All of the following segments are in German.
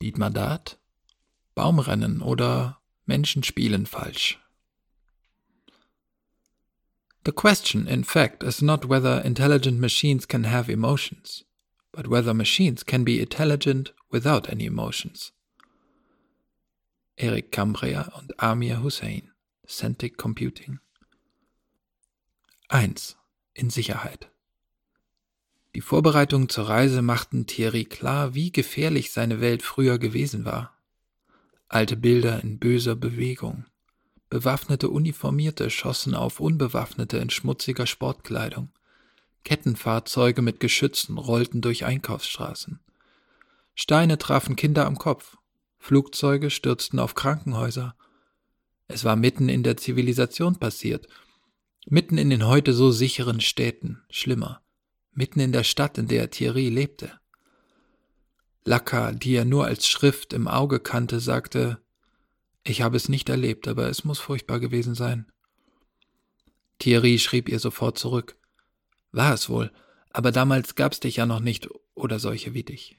Dietmar Dart? Baumrennen oder Menschen spielen falsch? The question, in fact, is not whether intelligent machines can have emotions, but whether machines can be intelligent without any emotions. Eric Cambria und Amir Hussein, Centric Computing. 1. In Sicherheit. Die Vorbereitungen zur Reise machten Thierry klar, wie gefährlich seine Welt früher gewesen war. Alte Bilder in böser Bewegung. Bewaffnete Uniformierte schossen auf Unbewaffnete in schmutziger Sportkleidung. Kettenfahrzeuge mit Geschützen rollten durch Einkaufsstraßen. Steine trafen Kinder am Kopf. Flugzeuge stürzten auf Krankenhäuser. Es war mitten in der Zivilisation passiert. Mitten in den heute so sicheren Städten. Schlimmer. Mitten in der Stadt, in der Thierry lebte. Lacka, die er nur als Schrift im Auge kannte, sagte, ich habe es nicht erlebt, aber es muss furchtbar gewesen sein. Thierry schrieb ihr sofort zurück. War es wohl, aber damals gab's dich ja noch nicht oder solche wie dich.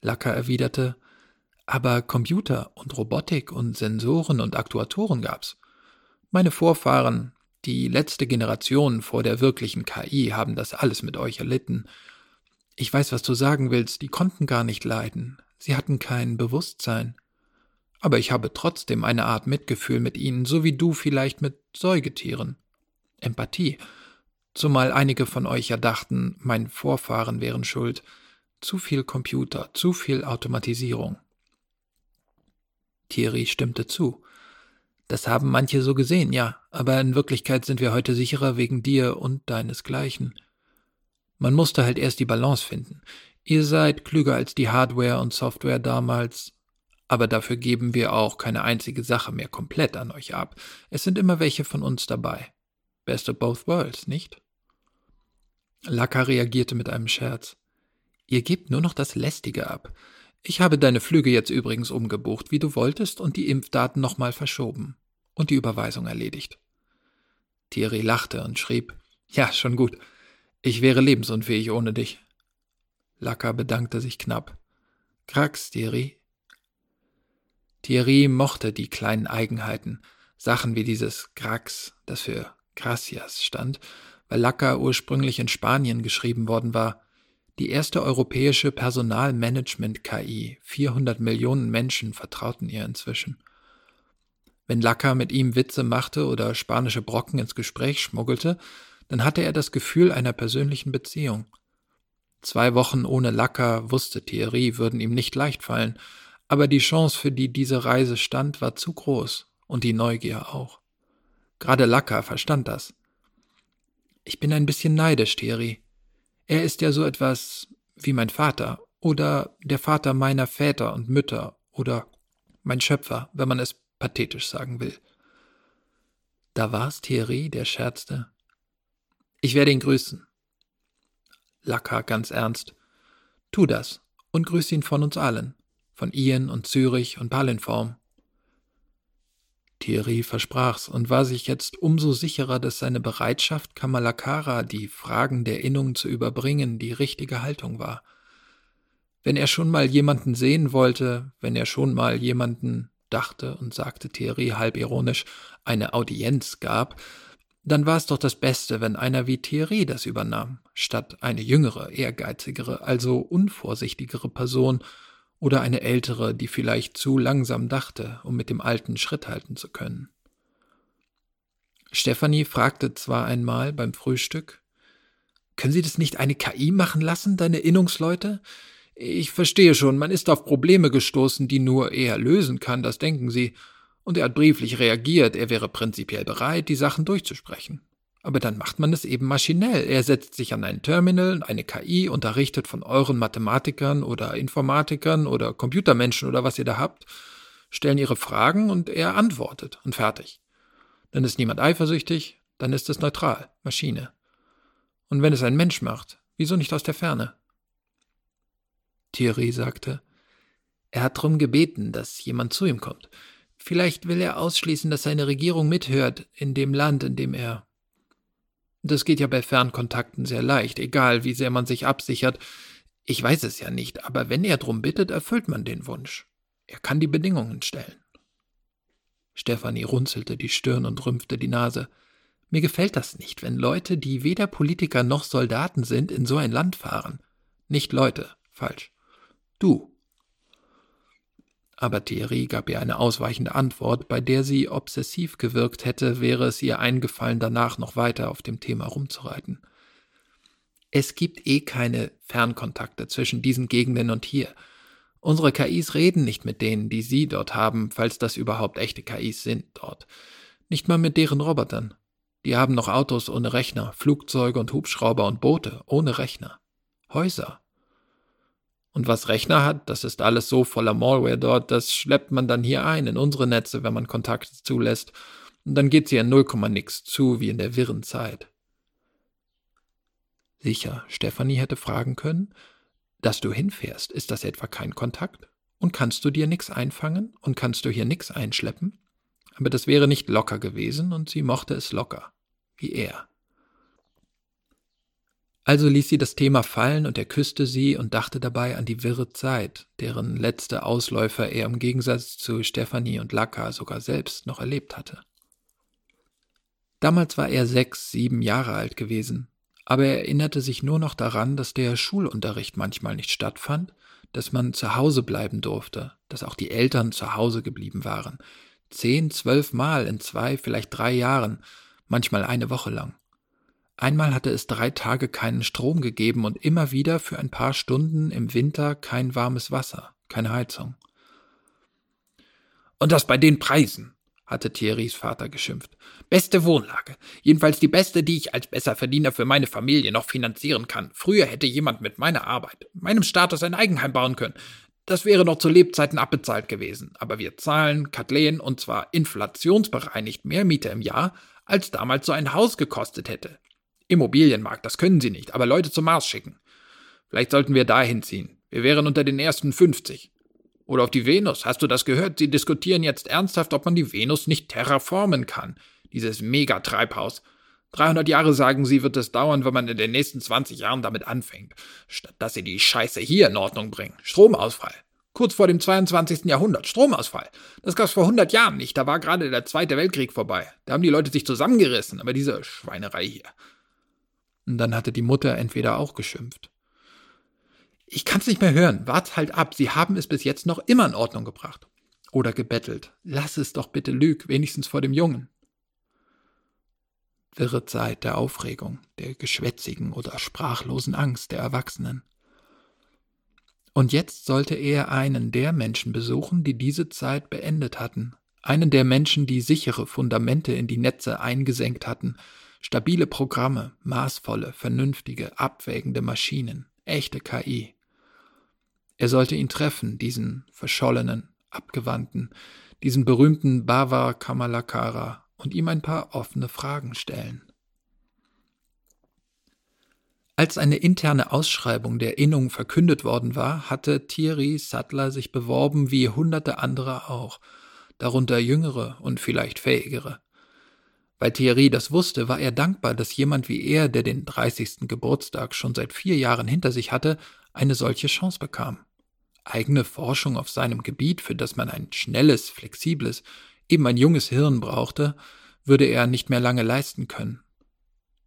Lacker erwiderte, aber Computer und Robotik und Sensoren und Aktuatoren gab's. Meine Vorfahren, die letzte Generation vor der wirklichen KI, haben das alles mit euch erlitten. Ich weiß, was du sagen willst, die konnten gar nicht leiden. Sie hatten kein Bewusstsein aber ich habe trotzdem eine Art Mitgefühl mit ihnen, so wie du vielleicht mit Säugetieren. Empathie. Zumal einige von euch ja dachten, mein Vorfahren wären schuld. Zu viel Computer, zu viel Automatisierung. Thierry stimmte zu. Das haben manche so gesehen, ja, aber in Wirklichkeit sind wir heute sicherer wegen dir und deinesgleichen. Man musste halt erst die Balance finden. Ihr seid klüger als die Hardware und Software damals, aber dafür geben wir auch keine einzige Sache mehr komplett an euch ab. Es sind immer welche von uns dabei. Best of both worlds, nicht? Laka reagierte mit einem Scherz. Ihr gebt nur noch das Lästige ab. Ich habe deine Flüge jetzt übrigens umgebucht, wie du wolltest, und die Impfdaten nochmal verschoben. Und die Überweisung erledigt. Thierry lachte und schrieb, ja, schon gut. Ich wäre lebensunfähig ohne dich. Laka bedankte sich knapp. Krax, Thierry, Thierry mochte die kleinen Eigenheiten, Sachen wie dieses Grax, das für Gracias stand, weil Lacca ursprünglich in Spanien geschrieben worden war, die erste europäische Personalmanagement-KI. 400 Millionen Menschen vertrauten ihr inzwischen. Wenn Lacca mit ihm Witze machte oder spanische Brocken ins Gespräch schmuggelte, dann hatte er das Gefühl einer persönlichen Beziehung. Zwei Wochen ohne Lacca, wusste Thierry, würden ihm nicht leicht fallen, aber die Chance, für die diese Reise stand, war zu groß und die Neugier auch. Gerade Lacka verstand das. Ich bin ein bisschen neidisch, Thierry. Er ist ja so etwas wie mein Vater oder der Vater meiner Väter und Mütter oder mein Schöpfer, wenn man es pathetisch sagen will. Da war's Thierry, der scherzte. Ich werde ihn grüßen. Lacka ganz ernst. Tu das und grüß ihn von uns allen von Ian und Zürich und Palinform. Thierry versprach's und war sich jetzt umso sicherer, dass seine Bereitschaft, Kamalakara die Fragen der Innung zu überbringen, die richtige Haltung war. Wenn er schon mal jemanden sehen wollte, wenn er schon mal jemanden, dachte und sagte Thierry halb ironisch, eine Audienz gab, dann war es doch das Beste, wenn einer wie Thierry das übernahm, statt eine jüngere, ehrgeizigere, also unvorsichtigere Person, oder eine ältere, die vielleicht zu langsam dachte, um mit dem Alten Schritt halten zu können. Stefanie fragte zwar einmal beim Frühstück, können Sie das nicht eine KI machen lassen, deine Innungsleute? Ich verstehe schon, man ist auf Probleme gestoßen, die nur er lösen kann, das denken Sie. Und er hat brieflich reagiert, er wäre prinzipiell bereit, die Sachen durchzusprechen. Aber dann macht man es eben maschinell. Er setzt sich an ein Terminal, eine KI, unterrichtet von euren Mathematikern oder Informatikern oder Computermenschen oder was ihr da habt, stellen ihre Fragen und er antwortet und fertig. Dann ist niemand eifersüchtig, dann ist es neutral, Maschine. Und wenn es ein Mensch macht, wieso nicht aus der Ferne? Thierry sagte, er hat drum gebeten, dass jemand zu ihm kommt. Vielleicht will er ausschließen, dass seine Regierung mithört in dem Land, in dem er das geht ja bei Fernkontakten sehr leicht, egal wie sehr man sich absichert. Ich weiß es ja nicht, aber wenn er drum bittet, erfüllt man den Wunsch. Er kann die Bedingungen stellen. Stefanie runzelte die Stirn und rümpfte die Nase. Mir gefällt das nicht, wenn Leute, die weder Politiker noch Soldaten sind, in so ein Land fahren. Nicht Leute, falsch. Du. Aber Thierry gab ihr eine ausweichende Antwort, bei der sie obsessiv gewirkt hätte, wäre es ihr eingefallen, danach noch weiter auf dem Thema rumzureiten. Es gibt eh keine Fernkontakte zwischen diesen Gegenden und hier. Unsere KIs reden nicht mit denen, die Sie dort haben, falls das überhaupt echte KIs sind dort. Nicht mal mit deren Robotern. Die haben noch Autos ohne Rechner, Flugzeuge und Hubschrauber und Boote ohne Rechner. Häuser. Und was Rechner hat, das ist alles so voller Malware dort, das schleppt man dann hier ein in unsere Netze, wenn man Kontakte zulässt. Und dann geht's hier in null Komma nix zu, wie in der wirren Zeit. Sicher, Stefanie hätte fragen können, dass du hinfährst, ist das etwa kein Kontakt? Und kannst du dir nix einfangen? Und kannst du hier nix einschleppen? Aber das wäre nicht locker gewesen, und sie mochte es locker, wie er. Also ließ sie das Thema fallen und er küsste sie und dachte dabei an die wirre Zeit, deren letzte Ausläufer er im Gegensatz zu Stefanie und Laka sogar selbst noch erlebt hatte. Damals war er sechs, sieben Jahre alt gewesen, aber er erinnerte sich nur noch daran, dass der Schulunterricht manchmal nicht stattfand, dass man zu Hause bleiben durfte, dass auch die Eltern zu Hause geblieben waren. Zehn, zwölf Mal in zwei, vielleicht drei Jahren, manchmal eine Woche lang. Einmal hatte es drei Tage keinen Strom gegeben und immer wieder für ein paar Stunden im Winter kein warmes Wasser, keine Heizung. Und das bei den Preisen, hatte Thierrys Vater geschimpft. Beste Wohnlage. Jedenfalls die beste, die ich als Besserverdiener für meine Familie noch finanzieren kann. Früher hätte jemand mit meiner Arbeit, meinem Status ein Eigenheim bauen können. Das wäre noch zu Lebzeiten abbezahlt gewesen. Aber wir zahlen, Kathleen, und zwar inflationsbereinigt mehr Miete im Jahr, als damals so ein Haus gekostet hätte. Immobilienmarkt, das können sie nicht, aber Leute zum Mars schicken. Vielleicht sollten wir dahin ziehen. Wir wären unter den ersten 50. Oder auf die Venus. Hast du das gehört? Sie diskutieren jetzt ernsthaft, ob man die Venus nicht terraformen kann. Dieses Megatreibhaus. 300 Jahre sagen sie, wird es dauern, wenn man in den nächsten 20 Jahren damit anfängt. Statt dass sie die Scheiße hier in Ordnung bringen. Stromausfall. Kurz vor dem 22. Jahrhundert. Stromausfall. Das gab's vor 100 Jahren nicht. Da war gerade der Zweite Weltkrieg vorbei. Da haben die Leute sich zusammengerissen. Aber diese Schweinerei hier. Und dann hatte die Mutter entweder auch geschimpft ich kann's nicht mehr hören. Wart halt ab. Sie haben es bis jetzt noch immer in Ordnung gebracht. Oder gebettelt. Lass es doch bitte, Lüg, wenigstens vor dem Jungen. Wirre Zeit der Aufregung, der geschwätzigen oder sprachlosen Angst der Erwachsenen. Und jetzt sollte er einen der Menschen besuchen, die diese Zeit beendet hatten, einen der Menschen, die sichere Fundamente in die Netze eingesenkt hatten, stabile Programme, maßvolle, vernünftige, abwägende Maschinen, echte KI. Er sollte ihn treffen, diesen verschollenen, abgewandten, diesen berühmten Bava Kamalakara, und ihm ein paar offene Fragen stellen. Als eine interne Ausschreibung der Innung verkündet worden war, hatte Thierry Sattler sich beworben wie hunderte andere auch, darunter jüngere und vielleicht fähigere. Weil Thierry das wusste, war er dankbar, dass jemand wie er, der den 30. Geburtstag schon seit vier Jahren hinter sich hatte, eine solche Chance bekam eigene Forschung auf seinem Gebiet, für das man ein schnelles, flexibles, eben ein junges Hirn brauchte, würde er nicht mehr lange leisten können.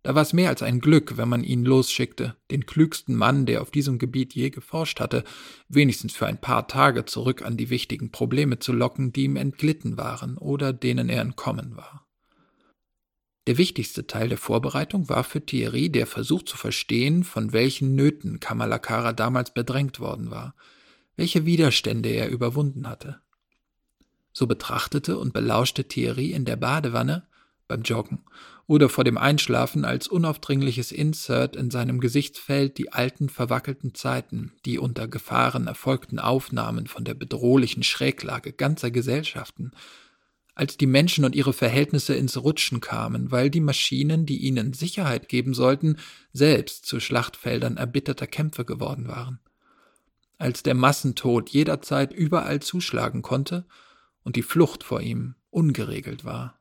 Da war es mehr als ein Glück, wenn man ihn losschickte, den klügsten Mann, der auf diesem Gebiet je geforscht hatte, wenigstens für ein paar Tage zurück an die wichtigen Probleme zu locken, die ihm entglitten waren oder denen er entkommen war. Der wichtigste Teil der Vorbereitung war für Thierry der Versuch zu verstehen, von welchen Nöten Kamalakara damals bedrängt worden war – welche Widerstände er überwunden hatte. So betrachtete und belauschte Thierry in der Badewanne, beim Joggen oder vor dem Einschlafen als unaufdringliches Insert in seinem Gesichtsfeld die alten verwackelten Zeiten, die unter Gefahren erfolgten Aufnahmen von der bedrohlichen Schräglage ganzer Gesellschaften, als die Menschen und ihre Verhältnisse ins Rutschen kamen, weil die Maschinen, die ihnen Sicherheit geben sollten, selbst zu Schlachtfeldern erbitterter Kämpfe geworden waren als der Massentod jederzeit überall zuschlagen konnte und die Flucht vor ihm ungeregelt war.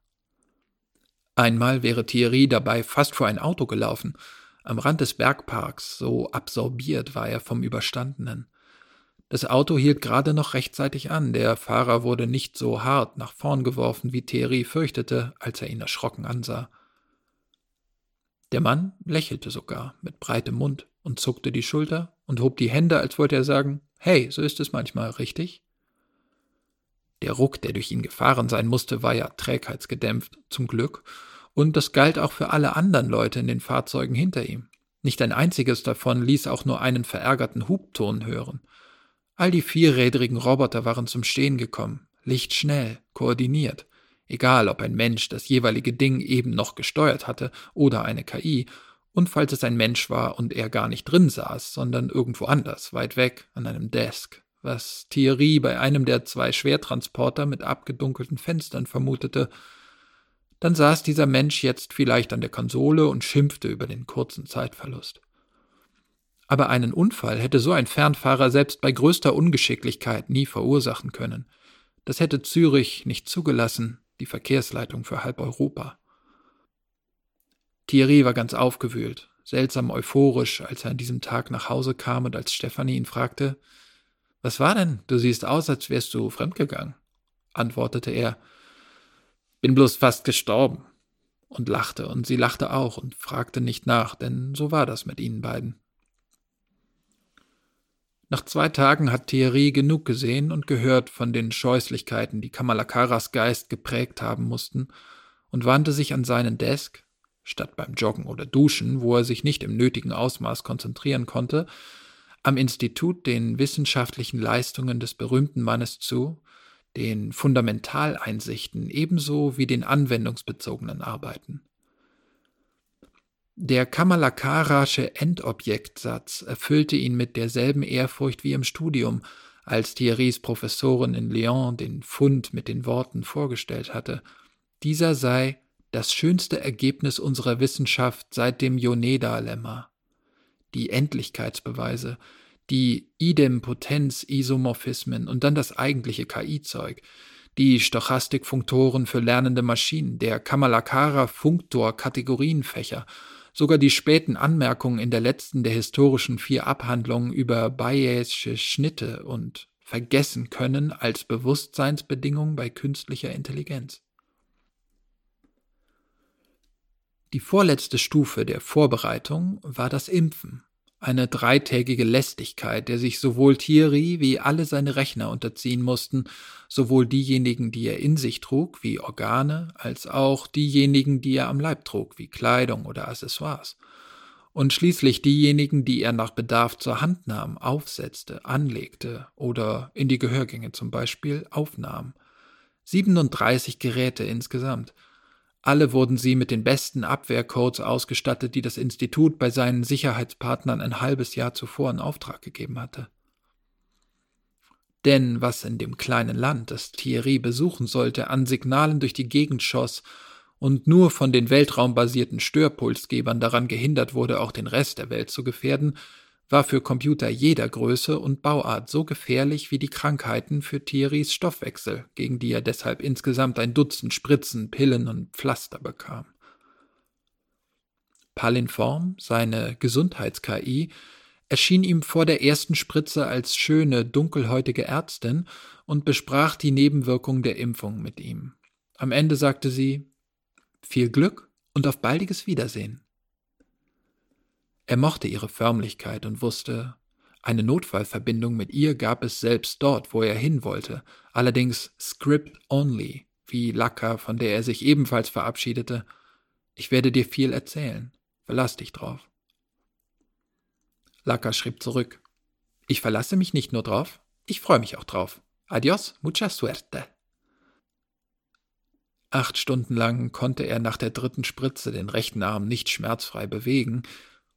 Einmal wäre Thierry dabei fast vor ein Auto gelaufen, am Rand des Bergparks, so absorbiert war er vom Überstandenen. Das Auto hielt gerade noch rechtzeitig an, der Fahrer wurde nicht so hart nach vorn geworfen, wie Thierry fürchtete, als er ihn erschrocken ansah. Der Mann lächelte sogar mit breitem Mund und zuckte die Schulter und hob die Hände, als wollte er sagen, hey, so ist es manchmal, richtig? Der Ruck, der durch ihn gefahren sein musste, war ja trägheitsgedämpft, zum Glück, und das galt auch für alle anderen Leute in den Fahrzeugen hinter ihm. Nicht ein einziges davon ließ auch nur einen verärgerten Hubton hören. All die vierrädrigen Roboter waren zum Stehen gekommen, lichtschnell, koordiniert, egal ob ein Mensch das jeweilige Ding eben noch gesteuert hatte oder eine KI, und falls es ein Mensch war und er gar nicht drin saß, sondern irgendwo anders, weit weg, an einem Desk, was Thierry bei einem der zwei Schwertransporter mit abgedunkelten Fenstern vermutete, dann saß dieser Mensch jetzt vielleicht an der Konsole und schimpfte über den kurzen Zeitverlust. Aber einen Unfall hätte so ein Fernfahrer selbst bei größter Ungeschicklichkeit nie verursachen können. Das hätte Zürich nicht zugelassen, die Verkehrsleitung für halb Europa. Thierry war ganz aufgewühlt, seltsam euphorisch, als er an diesem Tag nach Hause kam und als Stefanie ihn fragte, was war denn? Du siehst aus, als wärst du fremdgegangen, antwortete er, bin bloß fast gestorben, und lachte, und sie lachte auch und fragte nicht nach, denn so war das mit ihnen beiden. Nach zwei Tagen hat Thierry genug gesehen und gehört von den Scheußlichkeiten, die Kamalakaras Geist geprägt haben mussten, und wandte sich an seinen Desk, statt beim Joggen oder Duschen, wo er sich nicht im nötigen Ausmaß konzentrieren konnte, am Institut den wissenschaftlichen Leistungen des berühmten Mannes zu, den Fundamentaleinsichten ebenso wie den anwendungsbezogenen Arbeiten. Der Kamalakarasche Endobjektsatz erfüllte ihn mit derselben Ehrfurcht wie im Studium, als Thierrys Professorin in Lyon den Fund mit den Worten vorgestellt hatte. Dieser sei das schönste Ergebnis unserer Wissenschaft seit dem Yoneda-Lemma. Die Endlichkeitsbeweise, die Idempotenz-Isomorphismen und dann das eigentliche KI-Zeug, die Stochastikfunktoren für lernende Maschinen, der Kamalakara-Funktor-Kategorienfächer Sogar die späten Anmerkungen in der letzten der historischen vier Abhandlungen über Bayesche Schnitte und vergessen können als Bewusstseinsbedingung bei künstlicher Intelligenz. Die vorletzte Stufe der Vorbereitung war das Impfen eine dreitägige Lästigkeit, der sich sowohl Thierry wie alle seine Rechner unterziehen mussten, sowohl diejenigen, die er in sich trug, wie Organe, als auch diejenigen, die er am Leib trug, wie Kleidung oder Accessoires, und schließlich diejenigen, die er nach Bedarf zur Hand nahm, aufsetzte, anlegte oder in die Gehörgänge zum Beispiel aufnahm. 37 Geräte insgesamt, alle wurden sie mit den besten Abwehrcodes ausgestattet, die das Institut bei seinen Sicherheitspartnern ein halbes Jahr zuvor in Auftrag gegeben hatte. Denn was in dem kleinen Land, das Thierry besuchen sollte, an Signalen durch die Gegend schoss und nur von den weltraumbasierten Störpulsgebern daran gehindert wurde, auch den Rest der Welt zu gefährden, war für Computer jeder Größe und Bauart so gefährlich wie die Krankheiten für Thierrys Stoffwechsel, gegen die er deshalb insgesamt ein Dutzend Spritzen, Pillen und Pflaster bekam. Palinform, seine Gesundheits-KI, erschien ihm vor der ersten Spritze als schöne, dunkelhäutige Ärztin und besprach die Nebenwirkungen der Impfung mit ihm. Am Ende sagte sie Viel Glück und auf baldiges Wiedersehen. Er mochte ihre Förmlichkeit und wusste, eine Notfallverbindung mit ihr gab es selbst dort, wo er hin wollte, allerdings script only, wie Lacka, von der er sich ebenfalls verabschiedete. Ich werde dir viel erzählen. Verlass dich drauf. Lacka schrieb zurück. Ich verlasse mich nicht nur drauf, ich freue mich auch drauf. Adios, mucha suerte. Acht Stunden lang konnte er nach der dritten Spritze den rechten Arm nicht schmerzfrei bewegen,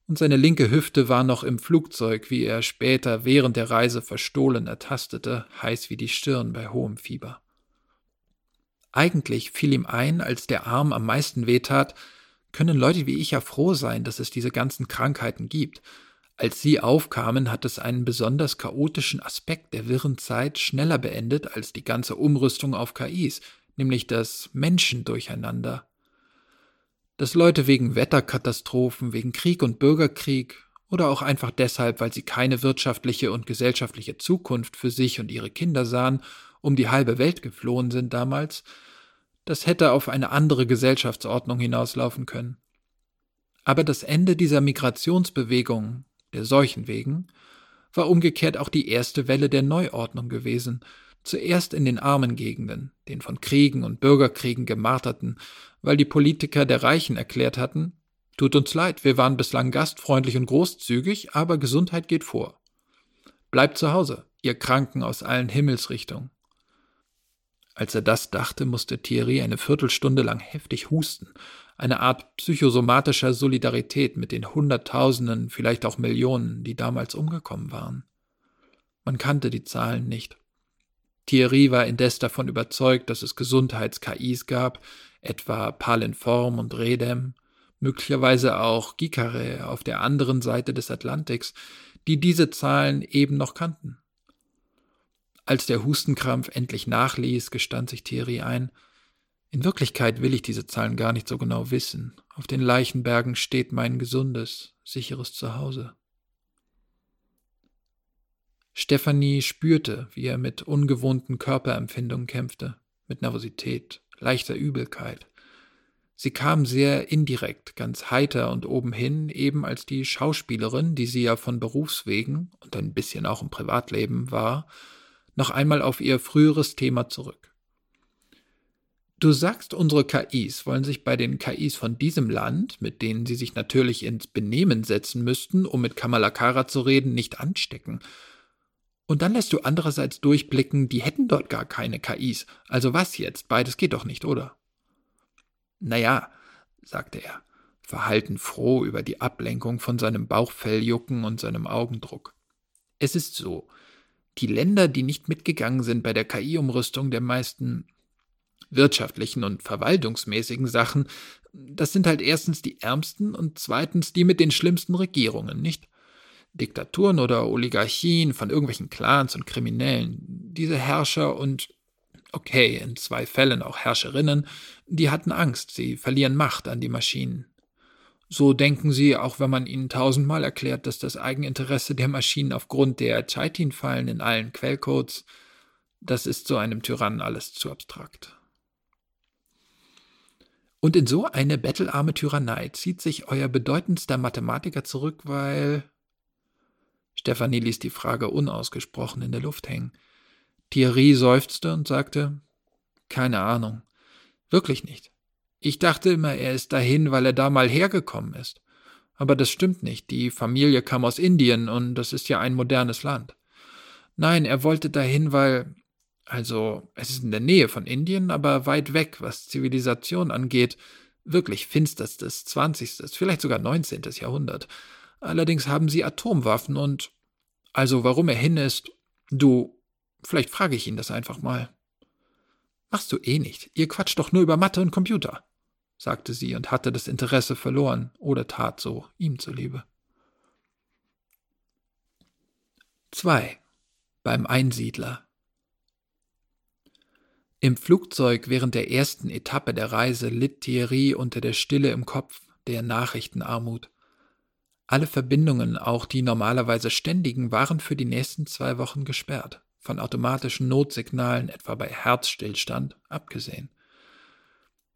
und seine linke Hüfte war noch im Flugzeug, wie er später während der Reise verstohlen ertastete, heiß wie die Stirn bei hohem Fieber. Eigentlich fiel ihm ein, als der Arm am meisten wehtat, können Leute wie ich ja froh sein, dass es diese ganzen Krankheiten gibt. Als sie aufkamen, hat es einen besonders chaotischen Aspekt der wirren Zeit schneller beendet als die ganze Umrüstung auf KIs, nämlich das Menschendurcheinander. Dass Leute wegen Wetterkatastrophen, wegen Krieg und Bürgerkrieg oder auch einfach deshalb, weil sie keine wirtschaftliche und gesellschaftliche Zukunft für sich und ihre Kinder sahen, um die halbe Welt geflohen sind damals, das hätte auf eine andere Gesellschaftsordnung hinauslaufen können. Aber das Ende dieser Migrationsbewegung, der Seuchen wegen, war umgekehrt auch die erste Welle der Neuordnung gewesen, zuerst in den armen Gegenden, den von Kriegen und Bürgerkriegen gemarterten, weil die Politiker der Reichen erklärt hatten, Tut uns leid, wir waren bislang gastfreundlich und großzügig, aber Gesundheit geht vor. Bleibt zu Hause, ihr Kranken aus allen Himmelsrichtungen. Als er das dachte, musste Thierry eine Viertelstunde lang heftig husten, eine Art psychosomatischer Solidarität mit den Hunderttausenden, vielleicht auch Millionen, die damals umgekommen waren. Man kannte die Zahlen nicht. Thierry war indes davon überzeugt, dass es Gesundheits-KIs gab, etwa Palinform und Redem, möglicherweise auch Gicare auf der anderen Seite des Atlantiks, die diese Zahlen eben noch kannten. Als der Hustenkrampf endlich nachließ, gestand sich Thierry ein, in Wirklichkeit will ich diese Zahlen gar nicht so genau wissen. Auf den Leichenbergen steht mein gesundes, sicheres Zuhause. Stephanie spürte, wie er mit ungewohnten Körperempfindungen kämpfte, mit Nervosität, leichter Übelkeit, Sie kam sehr indirekt, ganz heiter und obenhin, eben als die Schauspielerin, die sie ja von Berufswegen und ein bisschen auch im Privatleben war, noch einmal auf ihr früheres Thema zurück. Du sagst, unsere KIs wollen sich bei den KIs von diesem Land, mit denen sie sich natürlich ins Benehmen setzen müssten, um mit Kamalakara zu reden, nicht anstecken. Und dann lässt du andererseits durchblicken, die hätten dort gar keine KIs. Also was jetzt? Beides geht doch nicht, oder? Naja, sagte er, verhalten froh über die Ablenkung von seinem Bauchfelljucken und seinem Augendruck. Es ist so, die Länder, die nicht mitgegangen sind bei der KI-Umrüstung der meisten wirtschaftlichen und verwaltungsmäßigen Sachen, das sind halt erstens die ärmsten und zweitens die mit den schlimmsten Regierungen, nicht? Diktaturen oder Oligarchien von irgendwelchen Clans und Kriminellen. Diese Herrscher und Okay, in zwei Fällen auch Herrscherinnen, die hatten Angst, sie verlieren Macht an die Maschinen. So denken sie, auch wenn man ihnen tausendmal erklärt, dass das Eigeninteresse der Maschinen aufgrund der Chaitin-Fallen in allen Quellcodes, das ist so einem Tyrannen alles zu abstrakt. Und in so eine bettelarme Tyrannei zieht sich euer bedeutendster Mathematiker zurück, weil. Stefanie ließ die Frage unausgesprochen in der Luft hängen. Thierry seufzte und sagte, keine Ahnung. Wirklich nicht. Ich dachte immer, er ist dahin, weil er da mal hergekommen ist. Aber das stimmt nicht. Die Familie kam aus Indien und das ist ja ein modernes Land. Nein, er wollte dahin, weil, also, es ist in der Nähe von Indien, aber weit weg, was Zivilisation angeht, wirklich finsterstes 20., vielleicht sogar 19. Jahrhundert. Allerdings haben sie Atomwaffen und, also warum er hin ist, du, Vielleicht frage ich ihn das einfach mal. Machst du eh nicht. Ihr quatscht doch nur über Mathe und Computer, sagte sie und hatte das Interesse verloren oder tat so, ihm zuliebe. 2. Beim Einsiedler Im Flugzeug während der ersten Etappe der Reise litt Thierry unter der Stille im Kopf, der Nachrichtenarmut. Alle Verbindungen, auch die normalerweise ständigen, waren für die nächsten zwei Wochen gesperrt von automatischen Notsignalen, etwa bei Herzstillstand, abgesehen.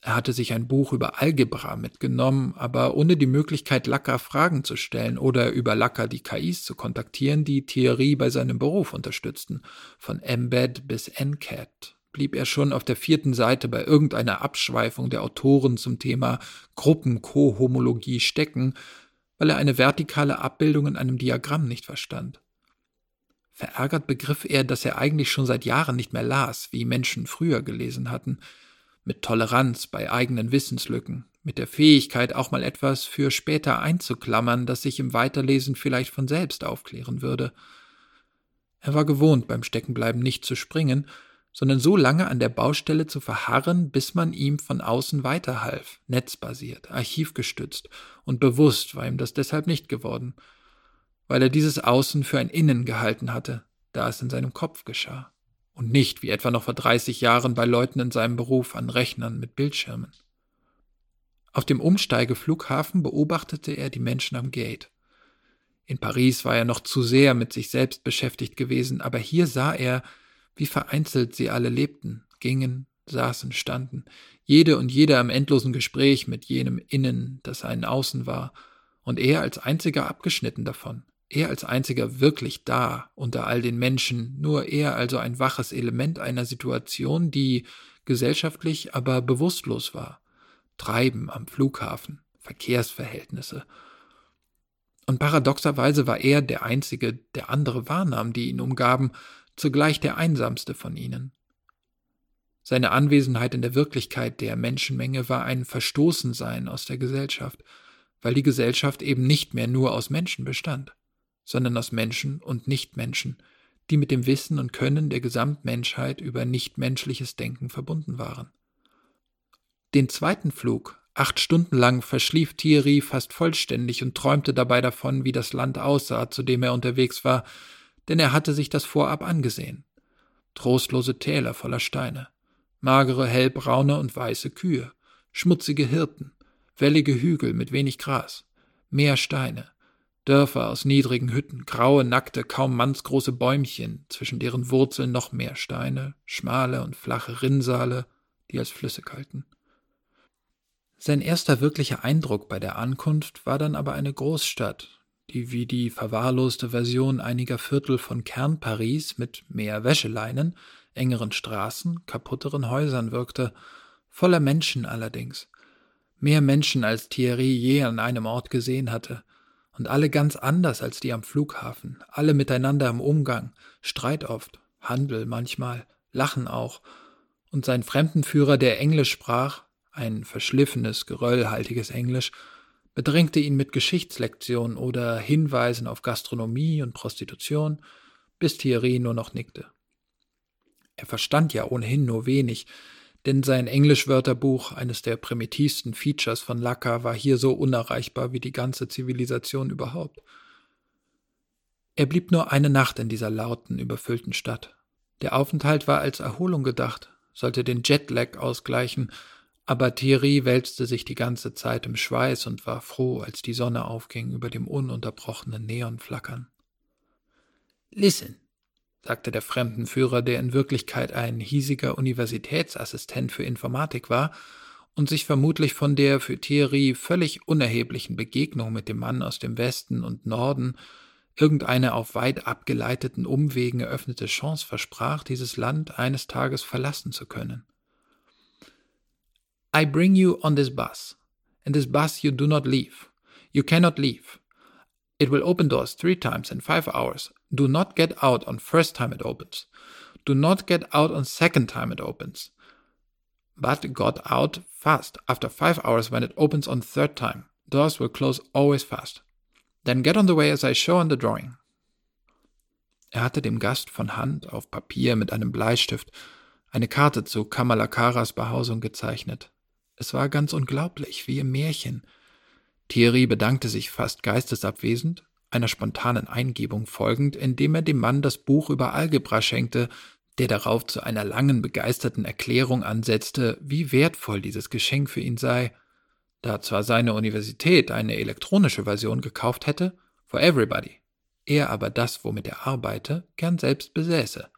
Er hatte sich ein Buch über Algebra mitgenommen, aber ohne die Möglichkeit, Lacker Fragen zu stellen oder über Lacker die KIs zu kontaktieren, die Theorie bei seinem Beruf unterstützten. Von Embed bis NCAT blieb er schon auf der vierten Seite bei irgendeiner Abschweifung der Autoren zum Thema Gruppenkohomologie stecken, weil er eine vertikale Abbildung in einem Diagramm nicht verstand. Verärgert begriff er, dass er eigentlich schon seit Jahren nicht mehr las, wie Menschen früher gelesen hatten, mit Toleranz bei eigenen Wissenslücken, mit der Fähigkeit, auch mal etwas für später einzuklammern, das sich im Weiterlesen vielleicht von selbst aufklären würde. Er war gewohnt, beim Steckenbleiben nicht zu springen, sondern so lange an der Baustelle zu verharren, bis man ihm von außen weiterhalf, netzbasiert, archivgestützt, und bewusst war ihm das deshalb nicht geworden – weil er dieses Außen für ein Innen gehalten hatte, da es in seinem Kopf geschah, und nicht wie etwa noch vor 30 Jahren bei Leuten in seinem Beruf an Rechnern mit Bildschirmen. Auf dem Umsteigeflughafen beobachtete er die Menschen am Gate. In Paris war er noch zu sehr mit sich selbst beschäftigt gewesen, aber hier sah er, wie vereinzelt sie alle lebten, gingen, saßen, standen, jede und jeder im endlosen Gespräch mit jenem Innen, das ein Außen war, und er als einziger abgeschnitten davon, er als einziger wirklich da unter all den Menschen, nur er also ein waches Element einer Situation, die gesellschaftlich aber bewusstlos war. Treiben am Flughafen, Verkehrsverhältnisse. Und paradoxerweise war er der Einzige, der andere wahrnahm, die ihn umgaben, zugleich der einsamste von ihnen. Seine Anwesenheit in der Wirklichkeit der Menschenmenge war ein Verstoßensein aus der Gesellschaft, weil die Gesellschaft eben nicht mehr nur aus Menschen bestand, sondern aus Menschen und Nichtmenschen, die mit dem Wissen und Können der Gesamtmenschheit über nichtmenschliches Denken verbunden waren. Den zweiten Flug, acht Stunden lang, verschlief Thierry fast vollständig und träumte dabei davon, wie das Land aussah, zu dem er unterwegs war, denn er hatte sich das vorab angesehen. Trostlose Täler voller Steine, magere hellbraune und weiße Kühe, schmutzige Hirten, wellige Hügel mit wenig Gras, mehr Steine, Dörfer aus niedrigen Hütten, graue, nackte, kaum mannsgroße Bäumchen, zwischen deren Wurzeln noch mehr Steine, schmale und flache Rinnsale, die als Flüsse galten. Sein erster wirklicher Eindruck bei der Ankunft war dann aber eine Großstadt, die wie die verwahrloste Version einiger Viertel von Kern Paris mit mehr Wäscheleinen, engeren Straßen, kaputteren Häusern wirkte, voller Menschen allerdings. Mehr Menschen, als Thierry je an einem Ort gesehen hatte. Und alle ganz anders als die am Flughafen, alle miteinander im Umgang, Streit oft, Handel manchmal, Lachen auch. Und sein Fremdenführer, der Englisch sprach, ein verschliffenes, geröllhaltiges Englisch, bedrängte ihn mit Geschichtslektionen oder Hinweisen auf Gastronomie und Prostitution, bis Thierry nur noch nickte. Er verstand ja ohnehin nur wenig, denn sein Englischwörterbuch, eines der primitivsten Features von Lacka, war hier so unerreichbar wie die ganze Zivilisation überhaupt. Er blieb nur eine Nacht in dieser lauten, überfüllten Stadt. Der Aufenthalt war als Erholung gedacht, sollte den Jetlag ausgleichen, aber Thierry wälzte sich die ganze Zeit im Schweiß und war froh, als die Sonne aufging über dem ununterbrochenen Neonflackern. Listen, sagte der Fremdenführer, der in Wirklichkeit ein hiesiger Universitätsassistent für Informatik war und sich vermutlich von der für Thierry völlig unerheblichen Begegnung mit dem Mann aus dem Westen und Norden irgendeine auf weit abgeleiteten Umwegen eröffnete Chance versprach, dieses Land eines Tages verlassen zu können. I bring you on this bus. In this bus you do not leave. You cannot leave. It will open doors three times in five hours. Do not get out on first time it opens. Do not get out on second time it opens. But got out fast after five hours when it opens on third time. Doors will close always fast. Then get on the way as I show on the drawing. Er hatte dem Gast von Hand auf Papier mit einem Bleistift eine Karte zu Kamalakaras Behausung gezeichnet. Es war ganz unglaublich, wie im Märchen – Thierry bedankte sich fast geistesabwesend, einer spontanen Eingebung folgend, indem er dem Mann das Buch über Algebra schenkte, der darauf zu einer langen, begeisterten Erklärung ansetzte, wie wertvoll dieses Geschenk für ihn sei, da zwar seine Universität eine elektronische Version gekauft hätte, for everybody, er aber das, womit er arbeite, gern selbst besäße.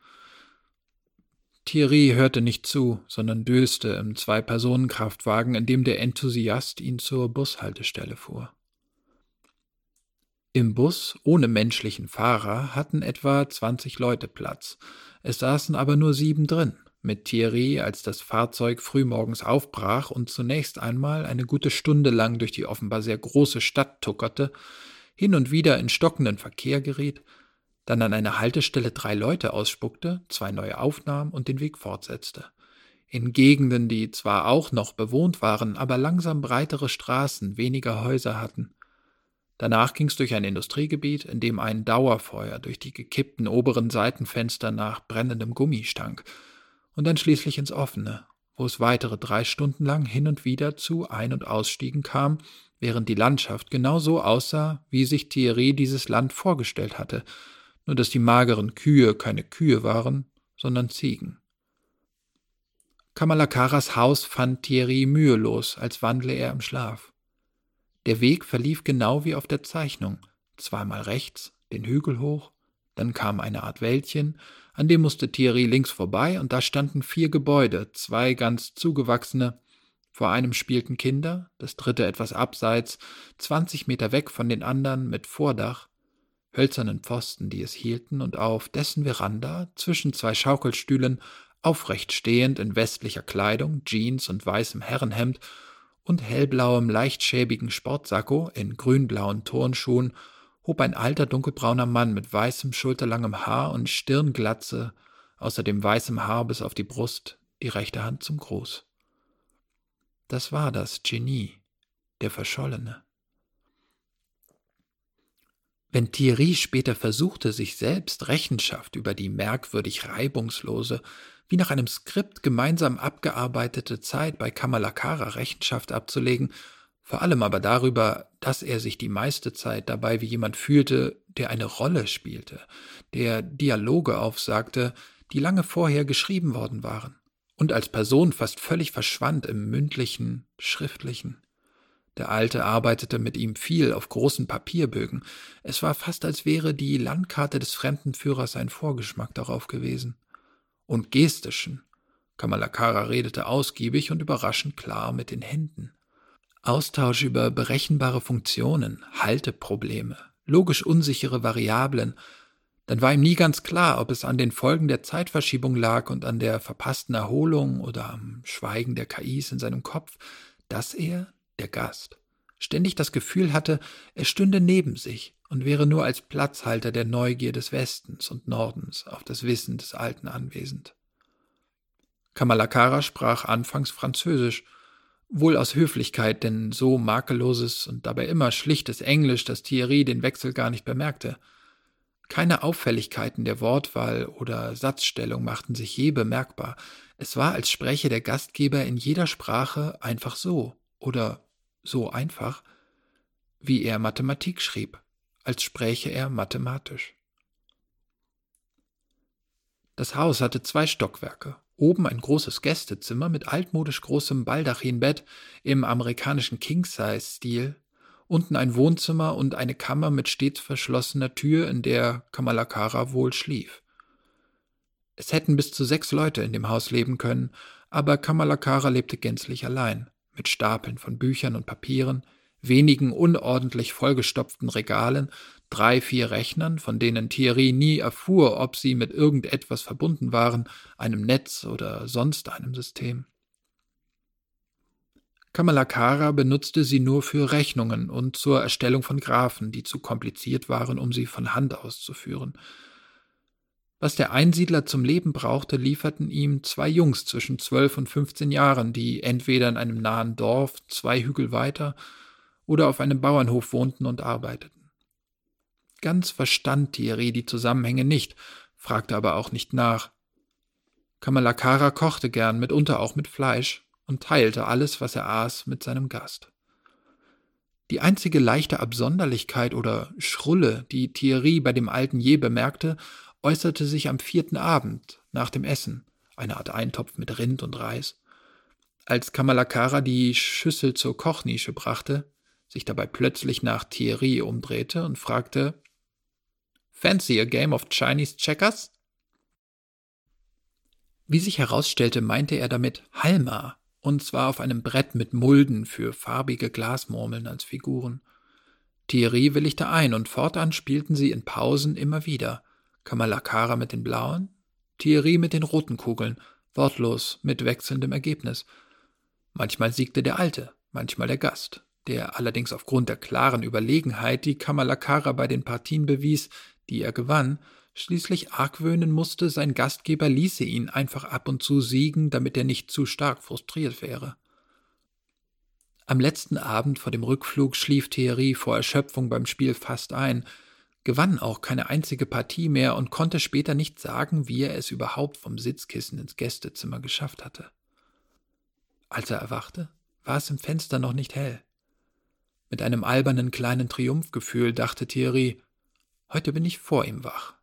Thierry hörte nicht zu, sondern döste im Zwei-Personen-Kraftwagen, in dem der Enthusiast ihn zur Bushaltestelle fuhr. Im Bus ohne menschlichen Fahrer hatten etwa 20 Leute Platz. Es saßen aber nur sieben drin, mit Thierry, als das Fahrzeug frühmorgens aufbrach und zunächst einmal eine gute Stunde lang durch die offenbar sehr große Stadt tuckerte, hin und wieder in stockenden Verkehr geriet, dann an einer Haltestelle drei Leute ausspuckte, zwei neue aufnahm und den Weg fortsetzte. In Gegenden, die zwar auch noch bewohnt waren, aber langsam breitere Straßen, weniger Häuser hatten. Danach ging's durch ein Industriegebiet, in dem ein Dauerfeuer durch die gekippten oberen Seitenfenster nach brennendem Gummi stank, und dann schließlich ins Offene, wo es weitere drei Stunden lang hin und wieder zu Ein- und Ausstiegen kam, während die Landschaft genau so aussah, wie sich Thierry dieses Land vorgestellt hatte – nur dass die mageren Kühe keine Kühe waren, sondern Ziegen. Kamalakaras Haus fand Thierry mühelos, als wandle er im Schlaf. Der Weg verlief genau wie auf der Zeichnung, zweimal rechts, den Hügel hoch, dann kam eine Art Wäldchen, an dem musste Thierry links vorbei, und da standen vier Gebäude, zwei ganz zugewachsene, vor einem spielten Kinder, das dritte etwas abseits, zwanzig Meter weg von den anderen mit Vordach, hölzernen Pfosten, die es hielten, und auf dessen Veranda, zwischen zwei Schaukelstühlen, aufrecht stehend in westlicher Kleidung, Jeans und weißem Herrenhemd und hellblauem, leichtschäbigen Sportsacko in grünblauen Turnschuhen, hob ein alter dunkelbrauner Mann mit weißem, schulterlangem Haar und Stirnglatze, außerdem weißem Haar bis auf die Brust, die rechte Hand zum Gruß. Das war das Genie, der Verschollene. Wenn Thierry später versuchte, sich selbst Rechenschaft über die merkwürdig reibungslose, wie nach einem Skript gemeinsam abgearbeitete Zeit bei Kamalakara Rechenschaft abzulegen, vor allem aber darüber, dass er sich die meiste Zeit dabei wie jemand fühlte, der eine Rolle spielte, der Dialoge aufsagte, die lange vorher geschrieben worden waren, und als Person fast völlig verschwand im mündlichen, schriftlichen. Der Alte arbeitete mit ihm viel auf großen Papierbögen. Es war fast, als wäre die Landkarte des Fremdenführers ein Vorgeschmack darauf gewesen. Und gestischen. Kamalakara redete ausgiebig und überraschend klar mit den Händen. Austausch über berechenbare Funktionen, Halteprobleme, logisch unsichere Variablen, dann war ihm nie ganz klar, ob es an den Folgen der Zeitverschiebung lag und an der verpassten Erholung oder am Schweigen der KIs in seinem Kopf, dass er der Gast, ständig das Gefühl hatte, er stünde neben sich und wäre nur als Platzhalter der Neugier des Westens und Nordens auf das Wissen des Alten anwesend. Kamalakara sprach anfangs Französisch, wohl aus Höflichkeit, denn so makelloses und dabei immer schlichtes Englisch, dass Thierry den Wechsel gar nicht bemerkte. Keine Auffälligkeiten der Wortwahl oder Satzstellung machten sich je bemerkbar. Es war, als spreche der Gastgeber in jeder Sprache einfach so, oder so einfach, wie er Mathematik schrieb, als spräche er mathematisch. Das Haus hatte zwei Stockwerke, oben ein großes Gästezimmer mit altmodisch großem Baldachinbett im amerikanischen King-Size-Stil, unten ein Wohnzimmer und eine Kammer mit stets verschlossener Tür, in der Kamalakara wohl schlief. Es hätten bis zu sechs Leute in dem Haus leben können, aber Kamalakara lebte gänzlich allein mit Stapeln von Büchern und Papieren, wenigen unordentlich vollgestopften Regalen, drei, vier Rechnern, von denen Thierry nie erfuhr, ob sie mit irgendetwas verbunden waren, einem Netz oder sonst einem System. Kamalakara benutzte sie nur für Rechnungen und zur Erstellung von Graphen, die zu kompliziert waren, um sie von Hand auszuführen. Was der Einsiedler zum Leben brauchte, lieferten ihm zwei Jungs zwischen zwölf und fünfzehn Jahren, die entweder in einem nahen Dorf zwei Hügel weiter oder auf einem Bauernhof wohnten und arbeiteten. Ganz verstand Thierry die Zusammenhänge nicht, fragte aber auch nicht nach. Kamalakara kochte gern, mitunter auch mit Fleisch, und teilte alles, was er aß, mit seinem Gast. Die einzige leichte Absonderlichkeit oder Schrulle, die Thierry bei dem Alten je bemerkte, äußerte sich am vierten Abend nach dem Essen, eine Art Eintopf mit Rind und Reis. Als Kamalakara die Schüssel zur Kochnische brachte, sich dabei plötzlich nach Thierry umdrehte und fragte Fancy a game of Chinese Checkers? Wie sich herausstellte, meinte er damit Halma, und zwar auf einem Brett mit Mulden für farbige Glasmurmeln als Figuren. Thierry willigte ein, und fortan spielten sie in Pausen immer wieder, Kamalakara mit den blauen, Thierry mit den roten Kugeln, wortlos mit wechselndem Ergebnis. Manchmal siegte der Alte, manchmal der Gast, der allerdings aufgrund der klaren Überlegenheit, die Kamalakara bei den Partien bewies, die er gewann, schließlich argwöhnen musste, sein Gastgeber ließe ihn einfach ab und zu siegen, damit er nicht zu stark frustriert wäre. Am letzten Abend vor dem Rückflug schlief Thierry vor Erschöpfung beim Spiel fast ein, gewann auch keine einzige Partie mehr und konnte später nicht sagen, wie er es überhaupt vom Sitzkissen ins Gästezimmer geschafft hatte. Als er erwachte, war es im Fenster noch nicht hell. Mit einem albernen kleinen Triumphgefühl dachte Thierry, heute bin ich vor ihm wach.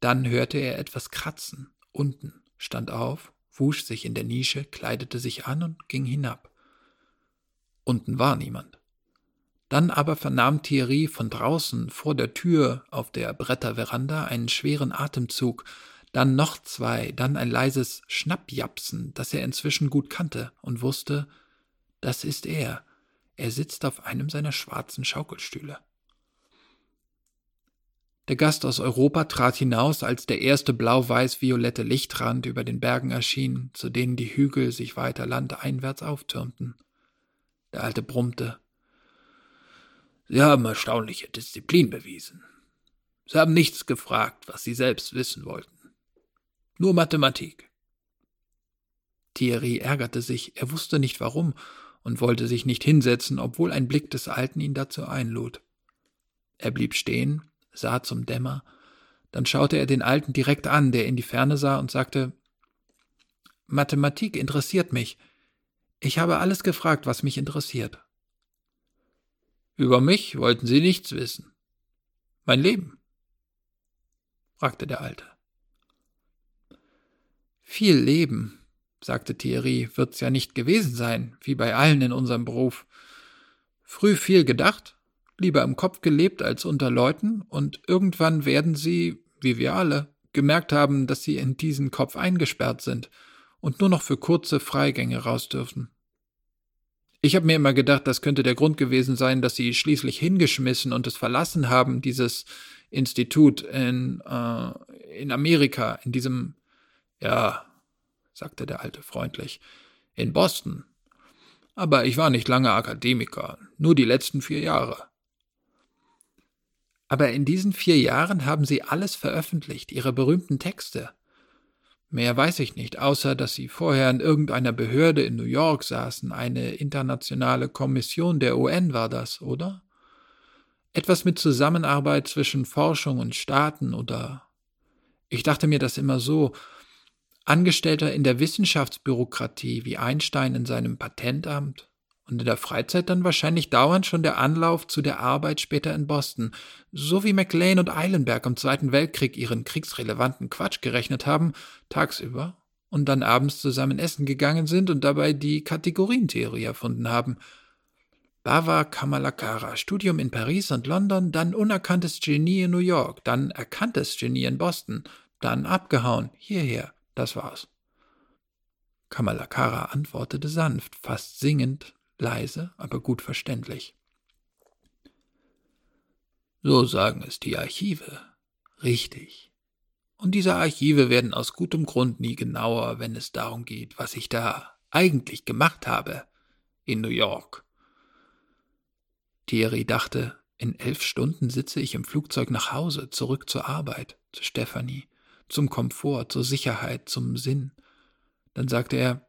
Dann hörte er etwas kratzen, unten, stand auf, wusch sich in der Nische, kleidete sich an und ging hinab. Unten war niemand. Dann aber vernahm Thierry von draußen vor der Tür auf der Bretterveranda einen schweren Atemzug, dann noch zwei, dann ein leises Schnappjapsen, das er inzwischen gut kannte und wusste, das ist er. Er sitzt auf einem seiner schwarzen Schaukelstühle. Der Gast aus Europa trat hinaus, als der erste blau-weiß-violette Lichtrand über den Bergen erschien, zu denen die Hügel sich weiter landeinwärts auftürmten. Der Alte brummte. Sie haben erstaunliche Disziplin bewiesen. Sie haben nichts gefragt, was Sie selbst wissen wollten. Nur Mathematik. Thierry ärgerte sich, er wusste nicht warum und wollte sich nicht hinsetzen, obwohl ein Blick des Alten ihn dazu einlud. Er blieb stehen, sah zum Dämmer, dann schaute er den Alten direkt an, der in die Ferne sah und sagte Mathematik interessiert mich. Ich habe alles gefragt, was mich interessiert. Über mich wollten Sie nichts wissen. Mein Leben? fragte der Alte. Viel Leben, sagte Thierry, wird's ja nicht gewesen sein, wie bei allen in unserem Beruf. Früh viel gedacht, lieber im Kopf gelebt als unter Leuten, und irgendwann werden sie, wie wir alle, gemerkt haben, dass sie in diesen Kopf eingesperrt sind und nur noch für kurze Freigänge raus dürfen. Ich habe mir immer gedacht, das könnte der Grund gewesen sein, dass sie schließlich hingeschmissen und es verlassen haben, dieses Institut in, äh, in Amerika, in diesem ja, sagte der Alte freundlich, in Boston. Aber ich war nicht lange Akademiker, nur die letzten vier Jahre. Aber in diesen vier Jahren haben Sie alles veröffentlicht, Ihre berühmten Texte. Mehr weiß ich nicht, außer dass Sie vorher in irgendeiner Behörde in New York saßen, eine internationale Kommission der UN war das, oder? Etwas mit Zusammenarbeit zwischen Forschung und Staaten oder? Ich dachte mir das immer so, Angestellter in der Wissenschaftsbürokratie wie Einstein in seinem Patentamt und in der Freizeit dann wahrscheinlich dauernd schon der Anlauf zu der Arbeit später in Boston, so wie McLean und Eilenberg im Zweiten Weltkrieg ihren kriegsrelevanten Quatsch gerechnet haben, tagsüber und dann abends zusammen essen gegangen sind und dabei die Kategorientheorie erfunden haben. Bava Kamalakara, Studium in Paris und London, dann unerkanntes Genie in New York, dann erkanntes Genie in Boston, dann abgehauen, hierher. Das war's. Kamalakara antwortete sanft, fast singend, leise, aber gut verständlich. So sagen es die Archive. Richtig. Und diese Archive werden aus gutem Grund nie genauer, wenn es darum geht, was ich da eigentlich gemacht habe in New York. Thierry dachte, in elf Stunden sitze ich im Flugzeug nach Hause, zurück zur Arbeit, zu Stephanie zum Komfort, zur Sicherheit, zum Sinn. Dann sagte er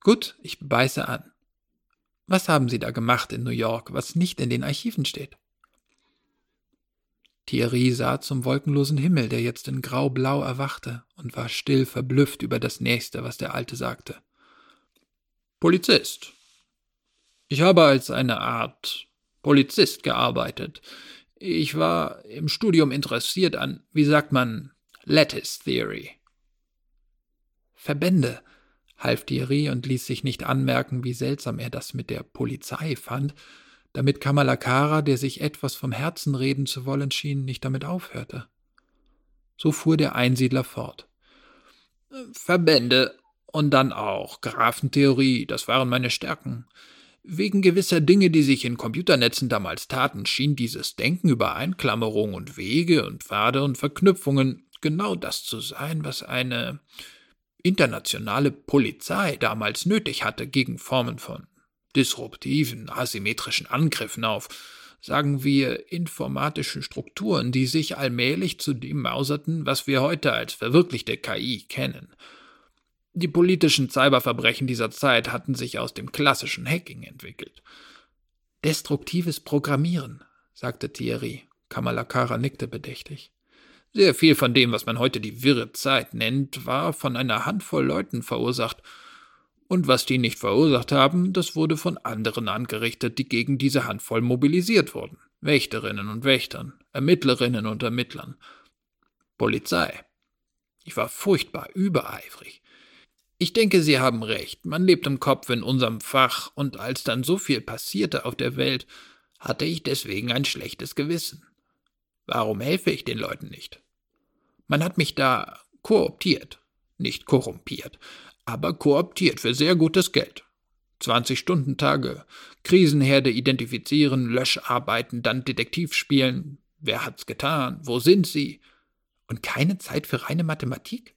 Gut, ich beiße an. Was haben Sie da gemacht in New York, was nicht in den Archiven steht? Thierry sah zum wolkenlosen Himmel, der jetzt in grau-blau erwachte, und war still verblüfft über das Nächste, was der Alte sagte. Polizist. Ich habe als eine Art Polizist gearbeitet. Ich war im Studium interessiert an, wie sagt man, Lattice Theory. Verbände, half Thierry und ließ sich nicht anmerken, wie seltsam er das mit der Polizei fand, damit Kamalakara, der sich etwas vom Herzen reden zu wollen schien, nicht damit aufhörte. So fuhr der Einsiedler fort. Verbände und dann auch Grafentheorie, das waren meine Stärken. Wegen gewisser Dinge, die sich in Computernetzen damals taten, schien dieses Denken über Einklammerung und Wege und Pfade und Verknüpfungen genau das zu sein, was eine internationale Polizei damals nötig hatte gegen Formen von disruptiven, asymmetrischen Angriffen auf, sagen wir, informatischen Strukturen, die sich allmählich zu dem mauserten, was wir heute als verwirklichte KI kennen. Die politischen Cyberverbrechen dieser Zeit hatten sich aus dem klassischen Hacking entwickelt. Destruktives Programmieren, sagte Thierry. Kamalakara nickte bedächtig. Sehr viel von dem, was man heute die wirre Zeit nennt, war von einer Handvoll Leuten verursacht. Und was die nicht verursacht haben, das wurde von anderen angerichtet, die gegen diese Handvoll mobilisiert wurden. Wächterinnen und Wächtern, Ermittlerinnen und Ermittlern. Polizei. Ich war furchtbar übereifrig. Ich denke, Sie haben recht. Man lebt im Kopf in unserem Fach, und als dann so viel passierte auf der Welt, hatte ich deswegen ein schlechtes Gewissen. Warum helfe ich den Leuten nicht? Man hat mich da kooptiert, nicht korrumpiert, aber kooptiert für sehr gutes Geld. 20-Stunden-Tage, Krisenherde identifizieren, Löscharbeiten, dann Detektiv spielen. Wer hat's getan? Wo sind sie? Und keine Zeit für reine Mathematik?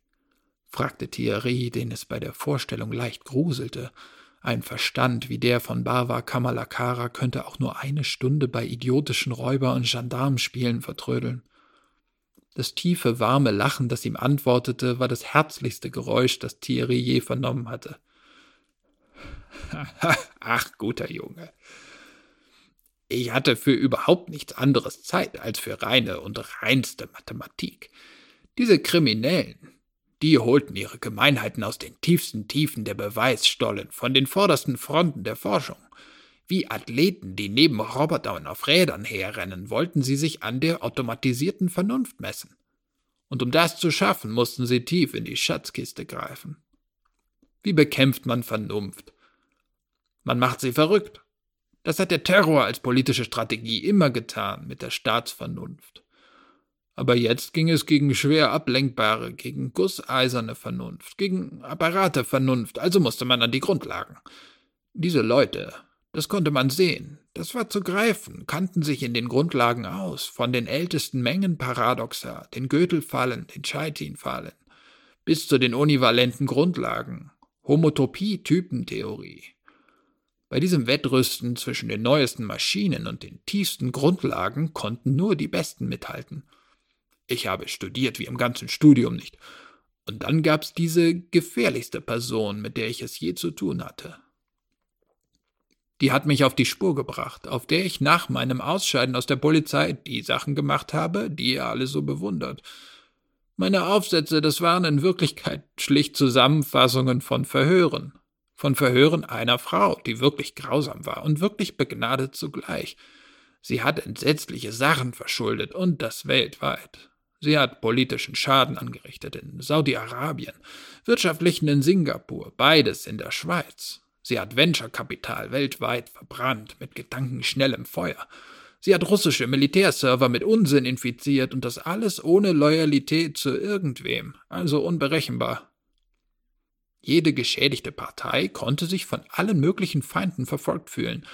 fragte Thierry, den es bei der Vorstellung leicht gruselte. Ein Verstand wie der von Bava Kamalakara könnte auch nur eine Stunde bei idiotischen Räuber- und Gendarmenspielen vertrödeln. Das tiefe, warme Lachen, das ihm antwortete, war das herzlichste Geräusch, das Thierry je vernommen hatte. Ach, guter Junge. Ich hatte für überhaupt nichts anderes Zeit als für reine und reinste Mathematik. Diese Kriminellen, die holten ihre Gemeinheiten aus den tiefsten Tiefen der Beweisstollen, von den vordersten Fronten der Forschung. Wie Athleten, die neben Robotern auf Rädern herrennen, wollten sie sich an der automatisierten Vernunft messen. Und um das zu schaffen, mussten sie tief in die Schatzkiste greifen. Wie bekämpft man Vernunft? Man macht sie verrückt. Das hat der Terror als politische Strategie immer getan mit der Staatsvernunft. Aber jetzt ging es gegen schwer ablenkbare, gegen gusseiserne Vernunft, gegen Apparatervernunft, also musste man an die Grundlagen. Diese Leute, das konnte man sehen, das war zu greifen, kannten sich in den Grundlagen aus, von den ältesten Mengenparadoxa, den Gödelfallen, den Scheitin-Fallen, bis zu den univalenten Grundlagen, Homotopie-Typentheorie, bei diesem Wettrüsten zwischen den neuesten Maschinen und den tiefsten Grundlagen konnten nur die Besten mithalten. Ich habe studiert wie im ganzen Studium nicht. Und dann gab's diese gefährlichste Person, mit der ich es je zu tun hatte. Die hat mich auf die Spur gebracht, auf der ich nach meinem Ausscheiden aus der Polizei die Sachen gemacht habe, die ihr alle so bewundert. Meine Aufsätze, das waren in Wirklichkeit schlicht Zusammenfassungen von Verhören, von Verhören einer Frau, die wirklich grausam war und wirklich begnadet zugleich. Sie hat entsetzliche Sachen verschuldet und das weltweit. Sie hat politischen Schaden angerichtet in Saudi-Arabien, wirtschaftlichen in Singapur, beides in der Schweiz. Sie hat Venture-Kapital weltweit verbrannt mit gedankenschnellem Feuer. Sie hat russische Militärserver mit Unsinn infiziert und das alles ohne Loyalität zu irgendwem, also unberechenbar. Jede geschädigte Partei konnte sich von allen möglichen Feinden verfolgt fühlen,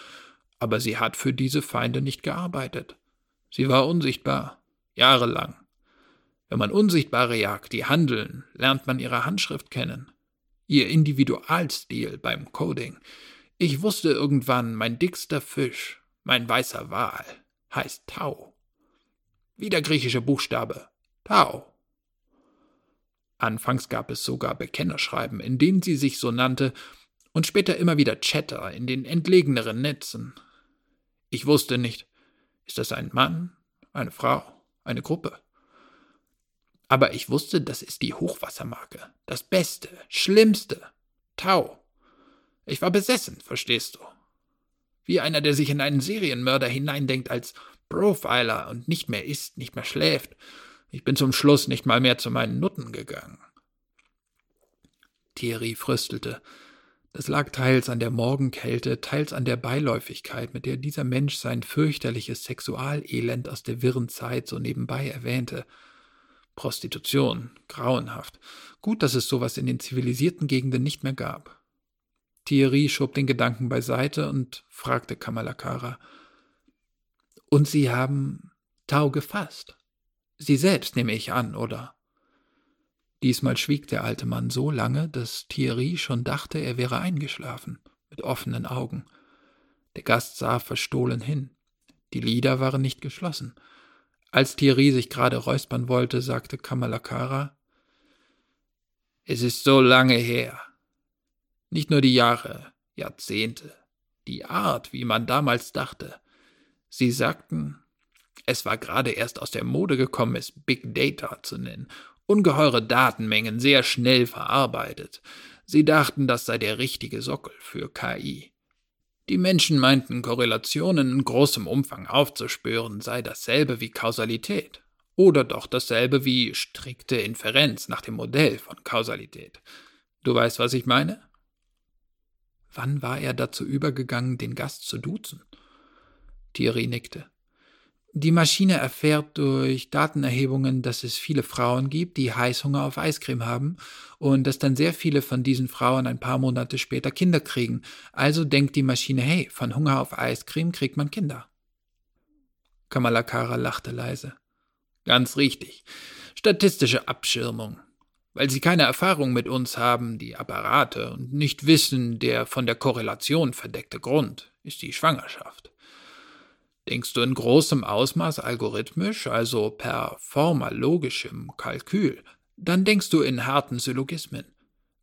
aber sie hat für diese Feinde nicht gearbeitet. Sie war unsichtbar, jahrelang. Wenn man Unsichtbare jagt, die handeln, lernt man ihre Handschrift kennen, ihr Individualstil beim Coding. Ich wusste irgendwann, mein dickster Fisch, mein weißer Wal, heißt Tau. Wie der griechische Buchstabe Tau. Anfangs gab es sogar Bekennerschreiben, in denen sie sich so nannte, und später immer wieder Chatter in den entlegeneren Netzen. Ich wusste nicht, ist das ein Mann, eine Frau, eine Gruppe? Aber ich wusste, das ist die Hochwassermarke, das Beste, Schlimmste, Tau. Ich war besessen, verstehst du? Wie einer, der sich in einen Serienmörder hineindenkt als Profiler und nicht mehr isst, nicht mehr schläft ich bin zum Schluss nicht mal mehr zu meinen Nutten gegangen. Thierry fröstelte. Das lag teils an der Morgenkälte, teils an der Beiläufigkeit, mit der dieser Mensch sein fürchterliches Sexualelend aus der wirren Zeit so nebenbei erwähnte. Prostitution, grauenhaft. Gut, dass es sowas in den zivilisierten Gegenden nicht mehr gab. Thierry schob den Gedanken beiseite und fragte Kamalakara. Und Sie haben Tau gefasst? Sie selbst nehme ich an, oder? Diesmal schwieg der alte Mann so lange, dass Thierry schon dachte, er wäre eingeschlafen, mit offenen Augen. Der Gast sah verstohlen hin. Die Lider waren nicht geschlossen. Als Thierry sich gerade räuspern wollte, sagte Kamalakara, Es ist so lange her. Nicht nur die Jahre, Jahrzehnte, die Art, wie man damals dachte. Sie sagten, es war gerade erst aus der Mode gekommen, es Big Data zu nennen. Ungeheure Datenmengen sehr schnell verarbeitet. Sie dachten, das sei der richtige Sockel für KI. Die Menschen meinten, Korrelationen in großem Umfang aufzuspüren sei dasselbe wie Kausalität. Oder doch dasselbe wie strikte Inferenz nach dem Modell von Kausalität. Du weißt, was ich meine? Wann war er dazu übergegangen, den Gast zu duzen? Thierry nickte. Die Maschine erfährt durch Datenerhebungen, dass es viele Frauen gibt, die Heißhunger auf Eiscreme haben und dass dann sehr viele von diesen Frauen ein paar Monate später Kinder kriegen. Also denkt die Maschine, hey, von Hunger auf Eiscreme kriegt man Kinder. Kamalakara lachte leise. Ganz richtig. Statistische Abschirmung. Weil sie keine Erfahrung mit uns haben, die Apparate, und nicht wissen, der von der Korrelation verdeckte Grund ist die Schwangerschaft. Denkst du in großem Ausmaß algorithmisch, also per formalogischem Kalkül, dann denkst du in harten Syllogismen.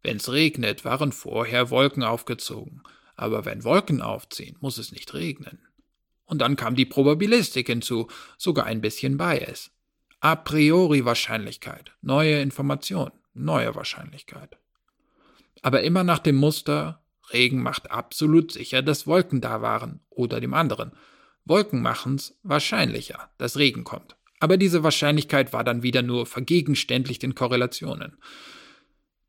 Wenn's regnet, waren vorher Wolken aufgezogen, aber wenn Wolken aufziehen, muss es nicht regnen. Und dann kam die Probabilistik hinzu, sogar ein bisschen Bias. A priori Wahrscheinlichkeit, neue Information, neue Wahrscheinlichkeit. Aber immer nach dem Muster, Regen macht absolut sicher, dass Wolken da waren, oder dem anderen. Wolken machen's wahrscheinlicher, dass Regen kommt. Aber diese Wahrscheinlichkeit war dann wieder nur vergegenständlicht in Korrelationen.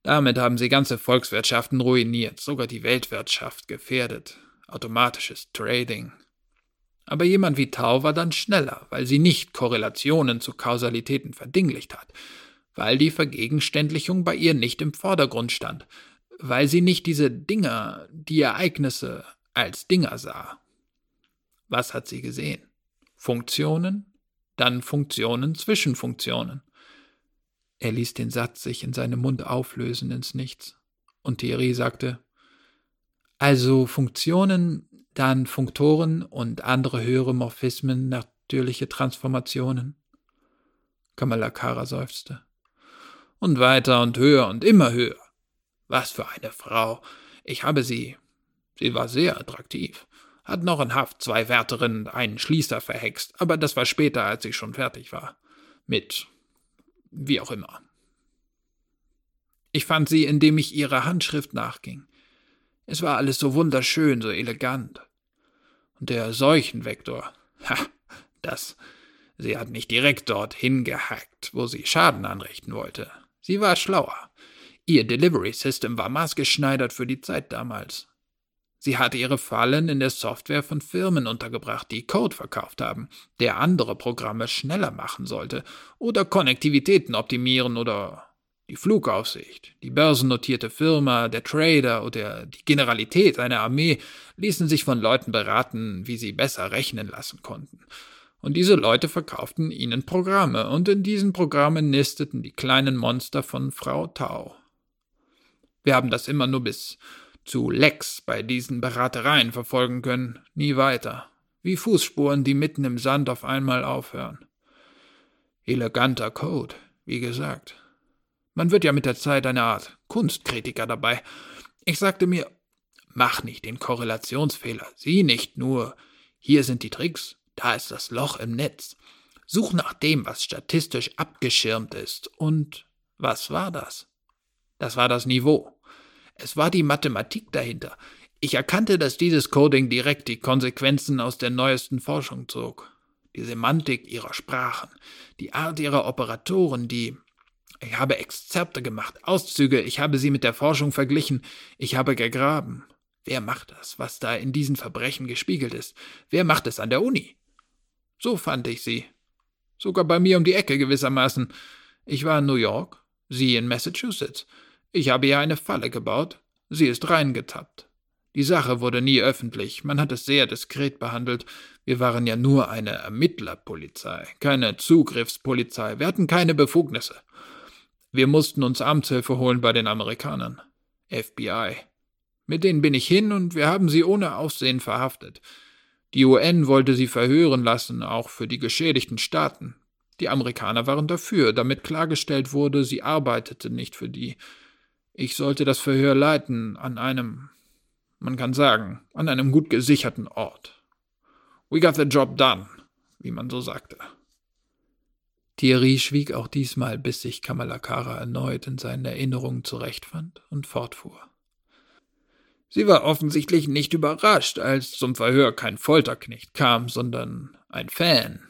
Damit haben sie ganze Volkswirtschaften ruiniert, sogar die Weltwirtschaft gefährdet. Automatisches Trading, aber jemand wie Tau war dann schneller, weil sie nicht Korrelationen zu Kausalitäten verdinglicht hat, weil die Vergegenständlichung bei ihr nicht im Vordergrund stand, weil sie nicht diese Dinger, die Ereignisse als Dinger sah. Was hat sie gesehen? Funktionen, dann Funktionen zwischen Funktionen. Er ließ den Satz sich in seinem Mund auflösen ins Nichts. Und Thierry sagte, also Funktionen dann Funktoren und andere höhere Morphismen, natürliche Transformationen. Kamalakara seufzte. Und weiter und höher und immer höher. Was für eine Frau. Ich habe sie. Sie war sehr attraktiv. Hat noch in Haft zwei Wärterinnen einen Schließer verhext, aber das war später, als ich schon fertig war. Mit wie auch immer. Ich fand sie, indem ich ihrer Handschrift nachging. Es war alles so wunderschön, so elegant. Und der Seuchenvektor, ha, das, sie hat nicht direkt dorthin gehackt, wo sie Schaden anrichten wollte. Sie war schlauer. Ihr Delivery System war maßgeschneidert für die Zeit damals. Sie hatte ihre Fallen in der Software von Firmen untergebracht, die Code verkauft haben, der andere Programme schneller machen sollte oder Konnektivitäten optimieren oder die Flugaufsicht, die börsennotierte Firma, der Trader oder die Generalität einer Armee ließen sich von Leuten beraten, wie sie besser rechnen lassen konnten. Und diese Leute verkauften ihnen Programme, und in diesen Programmen nisteten die kleinen Monster von Frau Tau. Wir haben das immer nur bis zu Lex bei diesen Beratereien verfolgen können, nie weiter. Wie Fußspuren, die mitten im Sand auf einmal aufhören. Eleganter Code, wie gesagt. Man wird ja mit der Zeit eine Art Kunstkritiker dabei. Ich sagte mir, mach nicht den Korrelationsfehler, sieh nicht nur, hier sind die Tricks, da ist das Loch im Netz. Such nach dem, was statistisch abgeschirmt ist. Und was war das? Das war das Niveau. Es war die Mathematik dahinter. Ich erkannte, dass dieses Coding direkt die Konsequenzen aus der neuesten Forschung zog. Die Semantik ihrer Sprachen, die Art ihrer Operatoren, die ich habe Exzerpte gemacht, Auszüge, ich habe sie mit der Forschung verglichen, ich habe gegraben. Wer macht das, was da in diesen Verbrechen gespiegelt ist? Wer macht es an der Uni? So fand ich sie. Sogar bei mir um die Ecke gewissermaßen. Ich war in New York, sie in Massachusetts. Ich habe ihr eine Falle gebaut, sie ist reingetappt. Die Sache wurde nie öffentlich, man hat es sehr diskret behandelt. Wir waren ja nur eine Ermittlerpolizei, keine Zugriffspolizei, wir hatten keine Befugnisse. Wir mussten uns Amtshilfe holen bei den Amerikanern. FBI. Mit denen bin ich hin und wir haben sie ohne Aussehen verhaftet. Die UN wollte sie verhören lassen, auch für die geschädigten Staaten. Die Amerikaner waren dafür, damit klargestellt wurde, sie arbeitete nicht für die. Ich sollte das Verhör leiten an einem, man kann sagen, an einem gut gesicherten Ort. We got the job done, wie man so sagte. Thierry schwieg auch diesmal, bis sich Kamalakara erneut in seinen Erinnerungen zurechtfand und fortfuhr. Sie war offensichtlich nicht überrascht, als zum Verhör kein Folterknecht kam, sondern ein Fan.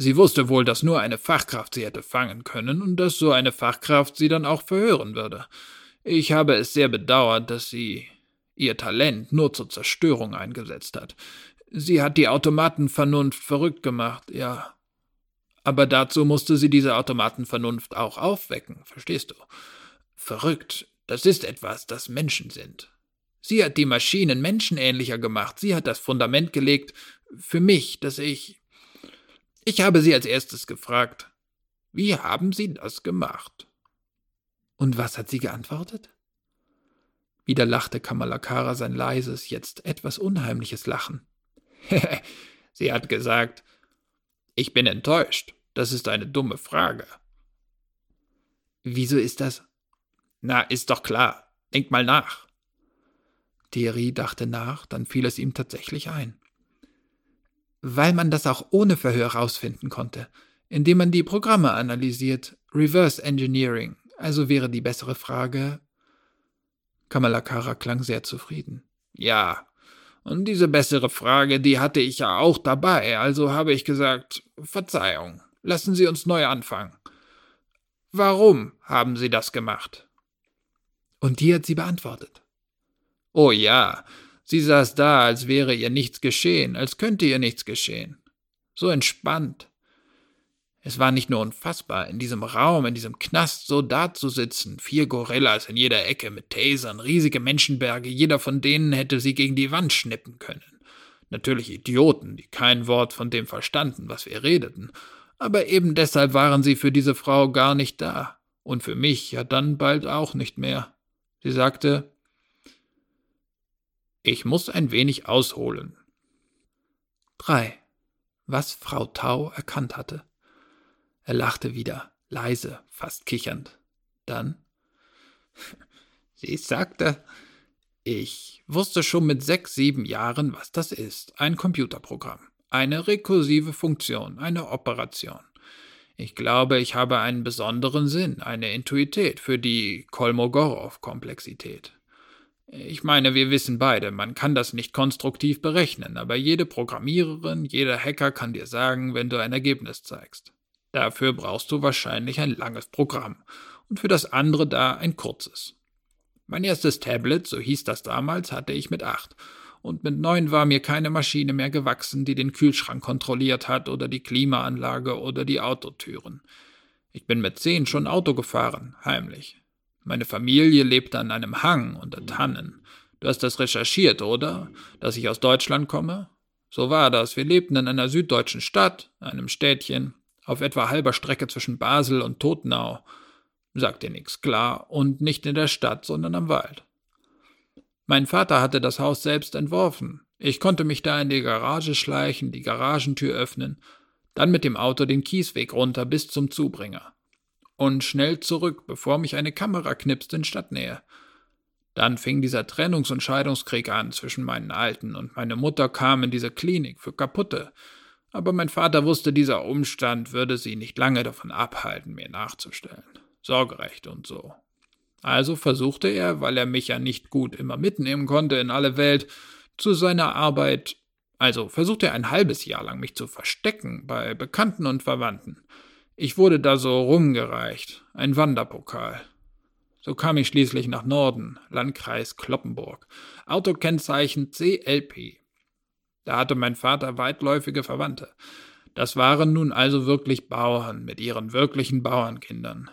Sie wusste wohl, dass nur eine Fachkraft sie hätte fangen können und dass so eine Fachkraft sie dann auch verhören würde. Ich habe es sehr bedauert, dass sie ihr Talent nur zur Zerstörung eingesetzt hat. Sie hat die Automatenvernunft verrückt gemacht, ja. Aber dazu musste sie diese Automatenvernunft auch aufwecken, verstehst du? Verrückt, das ist etwas, das Menschen sind. Sie hat die Maschinen menschenähnlicher gemacht, sie hat das Fundament gelegt für mich, dass ich. Ich habe sie als erstes gefragt, wie haben Sie das gemacht? Und was hat sie geantwortet? Wieder lachte Kamalakara sein leises, jetzt etwas unheimliches Lachen. sie hat gesagt, ich bin enttäuscht. Das ist eine dumme Frage. Wieso ist das? Na, ist doch klar. Denk mal nach. Thierry dachte nach, dann fiel es ihm tatsächlich ein. Weil man das auch ohne Verhör rausfinden konnte, indem man die Programme analysiert, Reverse Engineering, also wäre die bessere Frage. Kamalakara klang sehr zufrieden. Ja, und diese bessere Frage, die hatte ich ja auch dabei, also habe ich gesagt, Verzeihung, lassen Sie uns neu anfangen. Warum haben Sie das gemacht? Und die hat sie beantwortet. Oh ja, sie saß da, als wäre ihr nichts geschehen, als könnte ihr nichts geschehen. So entspannt. Es war nicht nur unfassbar, in diesem Raum, in diesem Knast so dazusitzen, vier Gorillas in jeder Ecke mit Tasern, riesige Menschenberge, jeder von denen hätte sie gegen die Wand schnippen können. Natürlich Idioten, die kein Wort von dem verstanden, was wir redeten, aber eben deshalb waren sie für diese Frau gar nicht da, und für mich ja dann bald auch nicht mehr. Sie sagte, ich muss ein wenig ausholen. 3. Was Frau Tau erkannt hatte. Er lachte wieder, leise, fast kichernd. Dann Sie sagte, ich wusste schon mit sechs, sieben Jahren, was das ist. Ein Computerprogramm. Eine rekursive Funktion, eine Operation. Ich glaube, ich habe einen besonderen Sinn, eine Intuität für die Kolmogorow-Komplexität. Ich meine, wir wissen beide, man kann das nicht konstruktiv berechnen, aber jede Programmiererin, jeder Hacker kann dir sagen, wenn du ein Ergebnis zeigst. Dafür brauchst du wahrscheinlich ein langes Programm und für das andere da ein kurzes. Mein erstes Tablet, so hieß das damals, hatte ich mit acht. Und mit neun war mir keine Maschine mehr gewachsen, die den Kühlschrank kontrolliert hat oder die Klimaanlage oder die Autotüren. Ich bin mit zehn schon Auto gefahren, heimlich. Meine Familie lebte an einem Hang unter Tannen. Du hast das recherchiert, oder? Dass ich aus Deutschland komme? So war das. Wir lebten in einer süddeutschen Stadt, einem Städtchen, auf etwa halber Strecke zwischen Basel und Totnau. Sagt dir nichts, klar, und nicht in der Stadt, sondern am Wald. Mein Vater hatte das Haus selbst entworfen. Ich konnte mich da in die Garage schleichen, die Garagentür öffnen, dann mit dem Auto den Kiesweg runter bis zum Zubringer. Und schnell zurück, bevor mich eine Kamera knipste in Stadtnähe. Dann fing dieser Trennungs- und Scheidungskrieg an zwischen meinen Alten und meine Mutter kam in diese Klinik für Kaputte, aber mein Vater wusste, dieser Umstand würde sie nicht lange davon abhalten, mir nachzustellen. Sorgerecht und so. Also versuchte er, weil er mich ja nicht gut immer mitnehmen konnte in alle Welt, zu seiner Arbeit, also versuchte er ein halbes Jahr lang mich zu verstecken bei Bekannten und Verwandten. Ich wurde da so rumgereicht, ein Wanderpokal. So kam ich schließlich nach Norden, Landkreis Kloppenburg, Autokennzeichen CLP. Da hatte mein Vater weitläufige Verwandte. Das waren nun also wirklich Bauern mit ihren wirklichen Bauernkindern.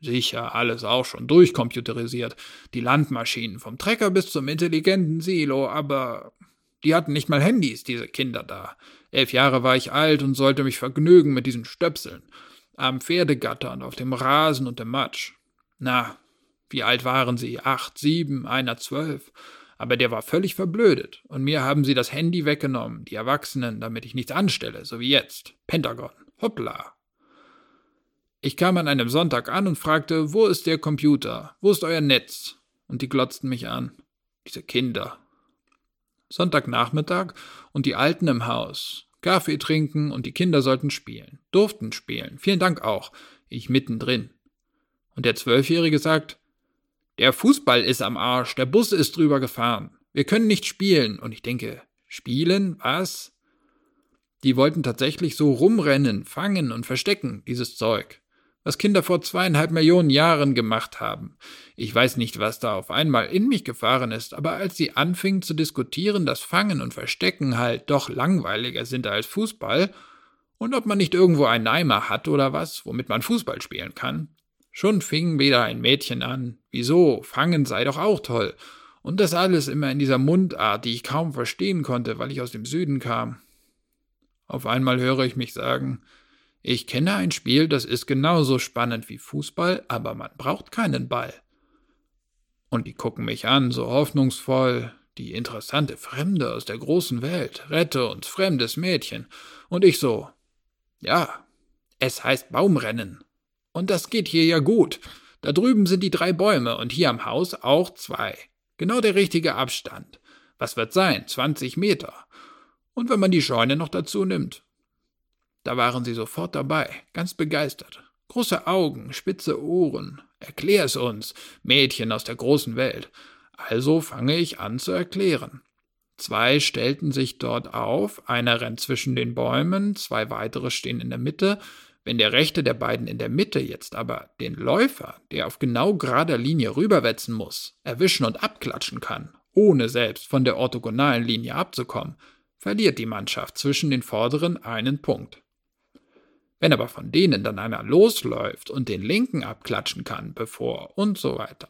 Sicher, alles auch schon durchcomputerisiert. Die Landmaschinen vom Trecker bis zum intelligenten Silo, aber die hatten nicht mal Handys, diese Kinder da. Elf Jahre war ich alt und sollte mich vergnügen mit diesen Stöpseln. Am Pferdegatter und auf dem Rasen und im Matsch. Na, wie alt waren sie? Acht, sieben, einer zwölf aber der war völlig verblödet, und mir haben sie das Handy weggenommen, die Erwachsenen, damit ich nichts anstelle, so wie jetzt. Pentagon. Hoppla. Ich kam an einem Sonntag an und fragte, wo ist der Computer? Wo ist euer Netz? Und die glotzten mich an. Diese Kinder. Sonntagnachmittag und die Alten im Haus. Kaffee trinken und die Kinder sollten spielen. Durften spielen. Vielen Dank auch. Ich mittendrin. Und der Zwölfjährige sagt, der Fußball ist am Arsch, der Bus ist drüber gefahren. Wir können nicht spielen. Und ich denke, spielen? Was? Die wollten tatsächlich so rumrennen, fangen und verstecken, dieses Zeug. Was Kinder vor zweieinhalb Millionen Jahren gemacht haben. Ich weiß nicht, was da auf einmal in mich gefahren ist, aber als sie anfingen zu diskutieren, dass Fangen und Verstecken halt doch langweiliger sind als Fußball und ob man nicht irgendwo einen Eimer hat oder was, womit man Fußball spielen kann, schon fing wieder ein Mädchen an. Wieso? Fangen sei doch auch toll. Und das alles immer in dieser Mundart, die ich kaum verstehen konnte, weil ich aus dem Süden kam. Auf einmal höre ich mich sagen, ich kenne ein Spiel, das ist genauso spannend wie Fußball, aber man braucht keinen Ball. Und die gucken mich an, so hoffnungsvoll, die interessante Fremde aus der großen Welt, rette uns, fremdes Mädchen. Und ich so, ja, es heißt Baumrennen. Und das geht hier ja gut. Da drüben sind die drei Bäume und hier am Haus auch zwei. Genau der richtige Abstand. Was wird sein? 20 Meter. Und wenn man die Scheune noch dazu nimmt, da waren sie sofort dabei, ganz begeistert. Große Augen, spitze Ohren. Erklär es uns, Mädchen aus der großen Welt. Also fange ich an zu erklären. Zwei stellten sich dort auf, einer rennt zwischen den Bäumen, zwei weitere stehen in der Mitte. Wenn der rechte der beiden in der Mitte jetzt aber den Läufer, der auf genau gerader Linie rüberwetzen muss, erwischen und abklatschen kann, ohne selbst von der orthogonalen Linie abzukommen, verliert die Mannschaft zwischen den vorderen einen Punkt. Wenn aber von denen dann einer losläuft und den linken abklatschen kann, bevor und so weiter.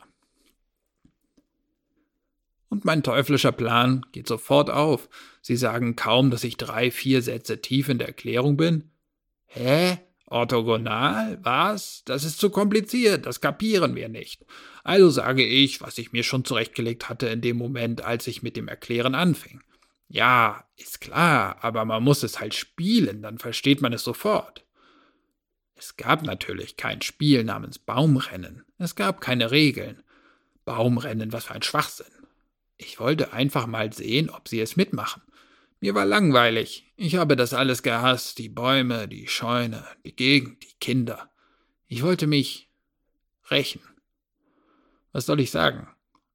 Und mein teuflischer Plan geht sofort auf. Sie sagen kaum, dass ich drei, vier Sätze tief in der Erklärung bin. Hä? Orthogonal? Was? Das ist zu kompliziert, das kapieren wir nicht. Also sage ich, was ich mir schon zurechtgelegt hatte in dem Moment, als ich mit dem Erklären anfing. Ja, ist klar, aber man muss es halt spielen, dann versteht man es sofort. Es gab natürlich kein Spiel namens Baumrennen. Es gab keine Regeln. Baumrennen, was für ein Schwachsinn. Ich wollte einfach mal sehen, ob sie es mitmachen. Mir war langweilig. Ich habe das alles gehasst, die Bäume, die Scheune, die Gegend, die Kinder. Ich wollte mich rächen. Was soll ich sagen?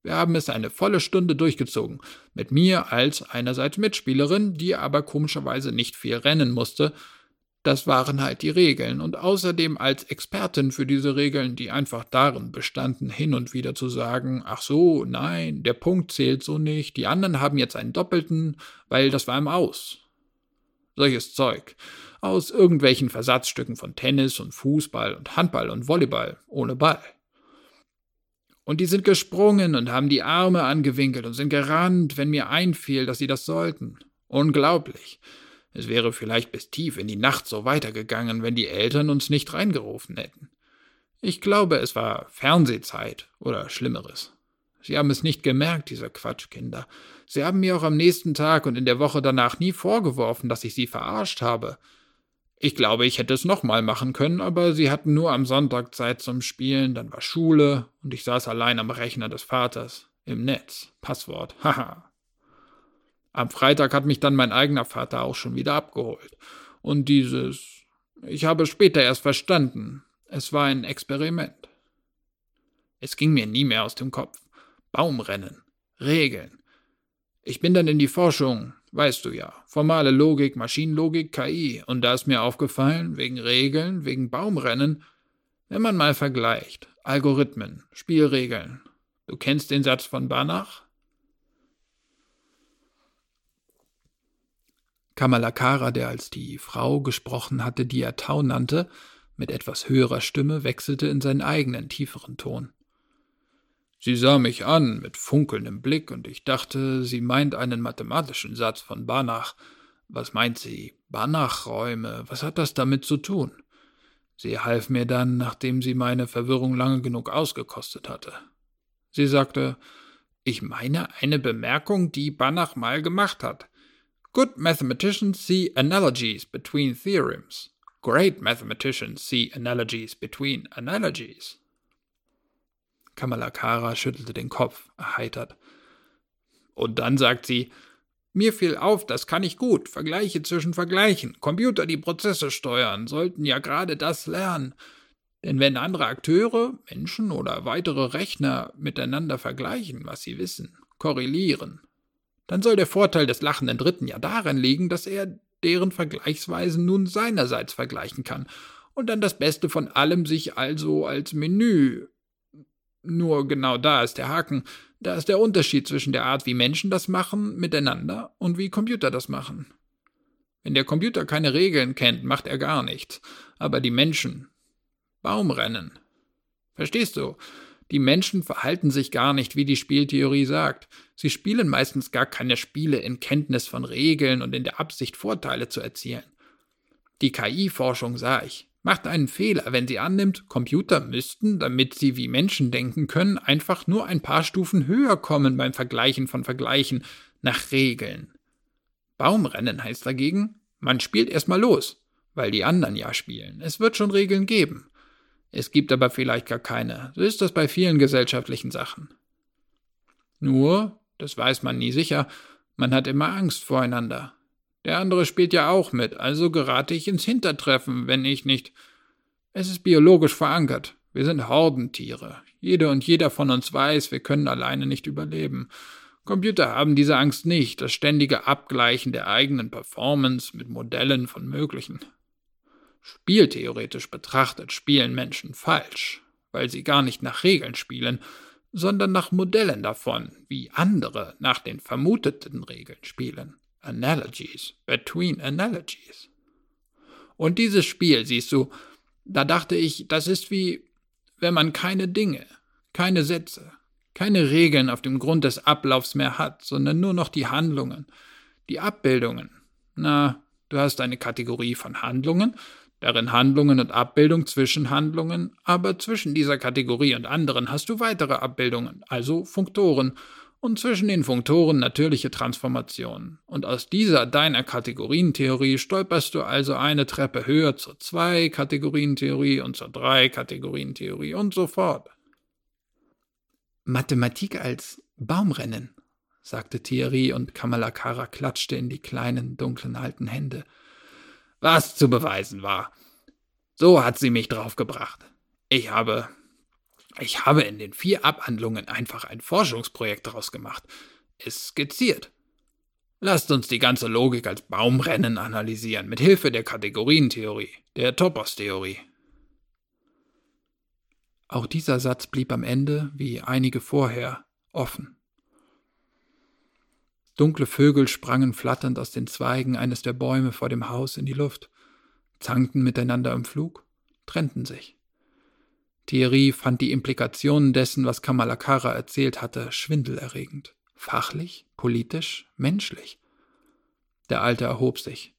Wir haben es eine volle Stunde durchgezogen, mit mir als einerseits Mitspielerin, die aber komischerweise nicht viel rennen musste, das waren halt die Regeln und außerdem als Expertin für diese Regeln, die einfach darin bestanden, hin und wieder zu sagen, ach so, nein, der Punkt zählt so nicht, die anderen haben jetzt einen doppelten, weil das war im Aus. Solches Zeug. Aus irgendwelchen Versatzstücken von Tennis und Fußball und Handball und Volleyball ohne Ball. Und die sind gesprungen und haben die Arme angewinkelt und sind gerannt, wenn mir einfiel, dass sie das sollten. Unglaublich. Es wäre vielleicht bis tief in die Nacht so weitergegangen, wenn die Eltern uns nicht reingerufen hätten. Ich glaube, es war Fernsehzeit oder Schlimmeres. Sie haben es nicht gemerkt, diese Quatschkinder. Sie haben mir auch am nächsten Tag und in der Woche danach nie vorgeworfen, dass ich sie verarscht habe. Ich glaube, ich hätte es nochmal machen können, aber sie hatten nur am Sonntag Zeit zum Spielen, dann war Schule und ich saß allein am Rechner des Vaters. Im Netz. Passwort. Haha. Am Freitag hat mich dann mein eigener Vater auch schon wieder abgeholt. Und dieses. Ich habe später erst verstanden. Es war ein Experiment. Es ging mir nie mehr aus dem Kopf. Baumrennen. Regeln. Ich bin dann in die Forschung, weißt du ja. Formale Logik, Maschinenlogik, KI. Und da ist mir aufgefallen, wegen Regeln, wegen Baumrennen, wenn man mal vergleicht. Algorithmen, Spielregeln. Du kennst den Satz von Banach? Kamalakara, der als die Frau gesprochen hatte, die er Tau nannte, mit etwas höherer Stimme wechselte in seinen eigenen tieferen Ton. Sie sah mich an mit funkelndem Blick, und ich dachte, sie meint einen mathematischen Satz von Banach. Was meint sie? Banach-Räume, was hat das damit zu tun? Sie half mir dann, nachdem sie meine Verwirrung lange genug ausgekostet hatte. Sie sagte, ich meine eine Bemerkung, die Banach mal gemacht hat. Good mathematicians see analogies between theorems. Great mathematicians see analogies between analogies. Kamalakara schüttelte den Kopf, erheitert. Und dann sagt sie, mir fiel auf, das kann ich gut, Vergleiche zwischen Vergleichen. Computer, die Prozesse steuern, sollten ja gerade das lernen. Denn wenn andere Akteure, Menschen oder weitere Rechner miteinander vergleichen, was sie wissen, korrelieren, dann soll der Vorteil des lachenden Dritten ja darin liegen, dass er deren Vergleichsweisen nun seinerseits vergleichen kann und dann das Beste von allem sich also als Menü. Nur genau da ist der Haken. Da ist der Unterschied zwischen der Art, wie Menschen das machen, miteinander, und wie Computer das machen. Wenn der Computer keine Regeln kennt, macht er gar nichts. Aber die Menschen. Baumrennen. Verstehst du? Die Menschen verhalten sich gar nicht, wie die Spieltheorie sagt. Sie spielen meistens gar keine Spiele in Kenntnis von Regeln und in der Absicht, Vorteile zu erzielen. Die KI-Forschung sah ich, macht einen Fehler, wenn sie annimmt, Computer müssten, damit sie wie Menschen denken können, einfach nur ein paar Stufen höher kommen beim Vergleichen von Vergleichen nach Regeln. Baumrennen heißt dagegen, man spielt erstmal los, weil die anderen ja spielen. Es wird schon Regeln geben. Es gibt aber vielleicht gar keine. So ist das bei vielen gesellschaftlichen Sachen. Nur, das weiß man nie sicher, man hat immer Angst voreinander. Der andere spielt ja auch mit, also gerate ich ins Hintertreffen, wenn ich nicht. Es ist biologisch verankert. Wir sind Hordentiere. Jede und jeder von uns weiß, wir können alleine nicht überleben. Computer haben diese Angst nicht, das ständige Abgleichen der eigenen Performance mit Modellen von Möglichen. Spieltheoretisch betrachtet spielen Menschen falsch, weil sie gar nicht nach Regeln spielen, sondern nach Modellen davon, wie andere nach den vermuteten Regeln spielen. Analogies between Analogies. Und dieses Spiel, siehst du, da dachte ich, das ist wie, wenn man keine Dinge, keine Sätze, keine Regeln auf dem Grund des Ablaufs mehr hat, sondern nur noch die Handlungen, die Abbildungen. Na, du hast eine Kategorie von Handlungen, darin Handlungen und Abbildung zwischen Handlungen, aber zwischen dieser Kategorie und anderen hast du weitere Abbildungen, also Funktoren, und zwischen den Funktoren natürliche Transformationen. Und aus dieser deiner Kategorientheorie stolperst du also eine Treppe höher zur zwei Kategorientheorie und zur drei Kategorientheorie und so fort. Mathematik als Baumrennen, sagte Thierry und Kamalakara klatschte in die kleinen, dunklen alten Hände. Was zu beweisen war. So hat sie mich draufgebracht. Ich habe ich habe in den vier Abhandlungen einfach ein Forschungsprojekt daraus gemacht, es skizziert. Lasst uns die ganze Logik als Baumrennen analysieren, mit Hilfe der Kategorientheorie, der Topos-Theorie. Auch dieser Satz blieb am Ende, wie einige vorher, offen. Dunkle Vögel sprangen flatternd aus den Zweigen eines der Bäume vor dem Haus in die Luft, zankten miteinander im Flug, trennten sich. Thierry fand die Implikationen dessen, was Kamalakara erzählt hatte, schwindelerregend. Fachlich, politisch, menschlich. Der Alte erhob sich.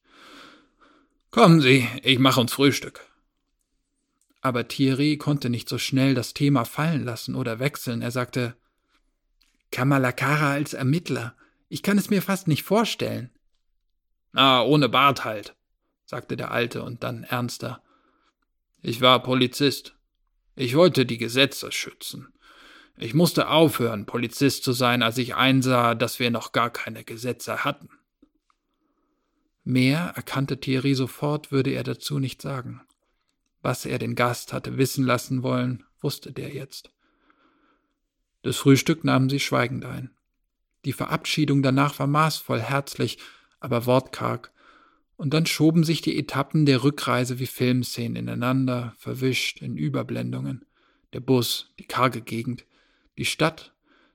Kommen Sie, ich mache uns Frühstück. Aber Thierry konnte nicht so schnell das Thema fallen lassen oder wechseln. Er sagte, Kamalakara als Ermittler. Ich kann es mir fast nicht vorstellen. Ah, ohne Bart halt, sagte der Alte und dann ernster. Ich war Polizist. Ich wollte die Gesetze schützen. Ich musste aufhören, Polizist zu sein, als ich einsah, dass wir noch gar keine Gesetze hatten. Mehr erkannte Thierry sofort, würde er dazu nicht sagen. Was er den Gast hatte wissen lassen wollen, wusste der jetzt. Das Frühstück nahmen sie schweigend ein. Die Verabschiedung danach war maßvoll, herzlich, aber wortkarg, und dann schoben sich die Etappen der Rückreise wie Filmszenen ineinander, verwischt in Überblendungen. Der Bus, die karge Gegend, die Stadt,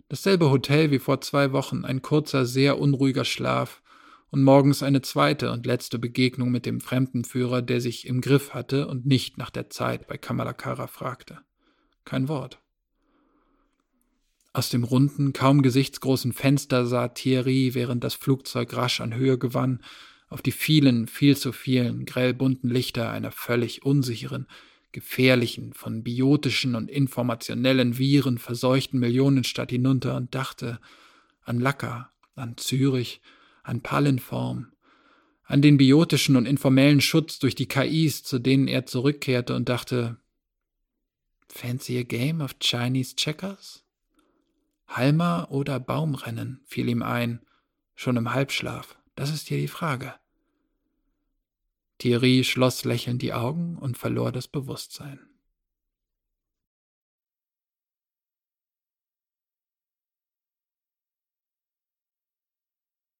dasselbe Hotel wie vor zwei Wochen, ein kurzer, sehr unruhiger Schlaf und morgens eine zweite und letzte Begegnung mit dem Fremdenführer, der sich im Griff hatte und nicht nach der Zeit bei Kamalakara fragte. Kein Wort. Aus dem runden, kaum gesichtsgroßen Fenster sah Thierry, während das Flugzeug rasch an Höhe gewann, auf die vielen, viel zu vielen grellbunten Lichter einer völlig unsicheren, gefährlichen, von biotischen und informationellen Viren verseuchten Millionenstadt hinunter und dachte an Lacker, an Zürich, an Pallenform, an den biotischen und informellen Schutz durch die KIs, zu denen er zurückkehrte und dachte, Fancy a game of Chinese Checkers? Halmer oder Baumrennen fiel ihm ein, schon im Halbschlaf. Das ist hier die Frage. Thierry schloss lächelnd die Augen und verlor das Bewusstsein.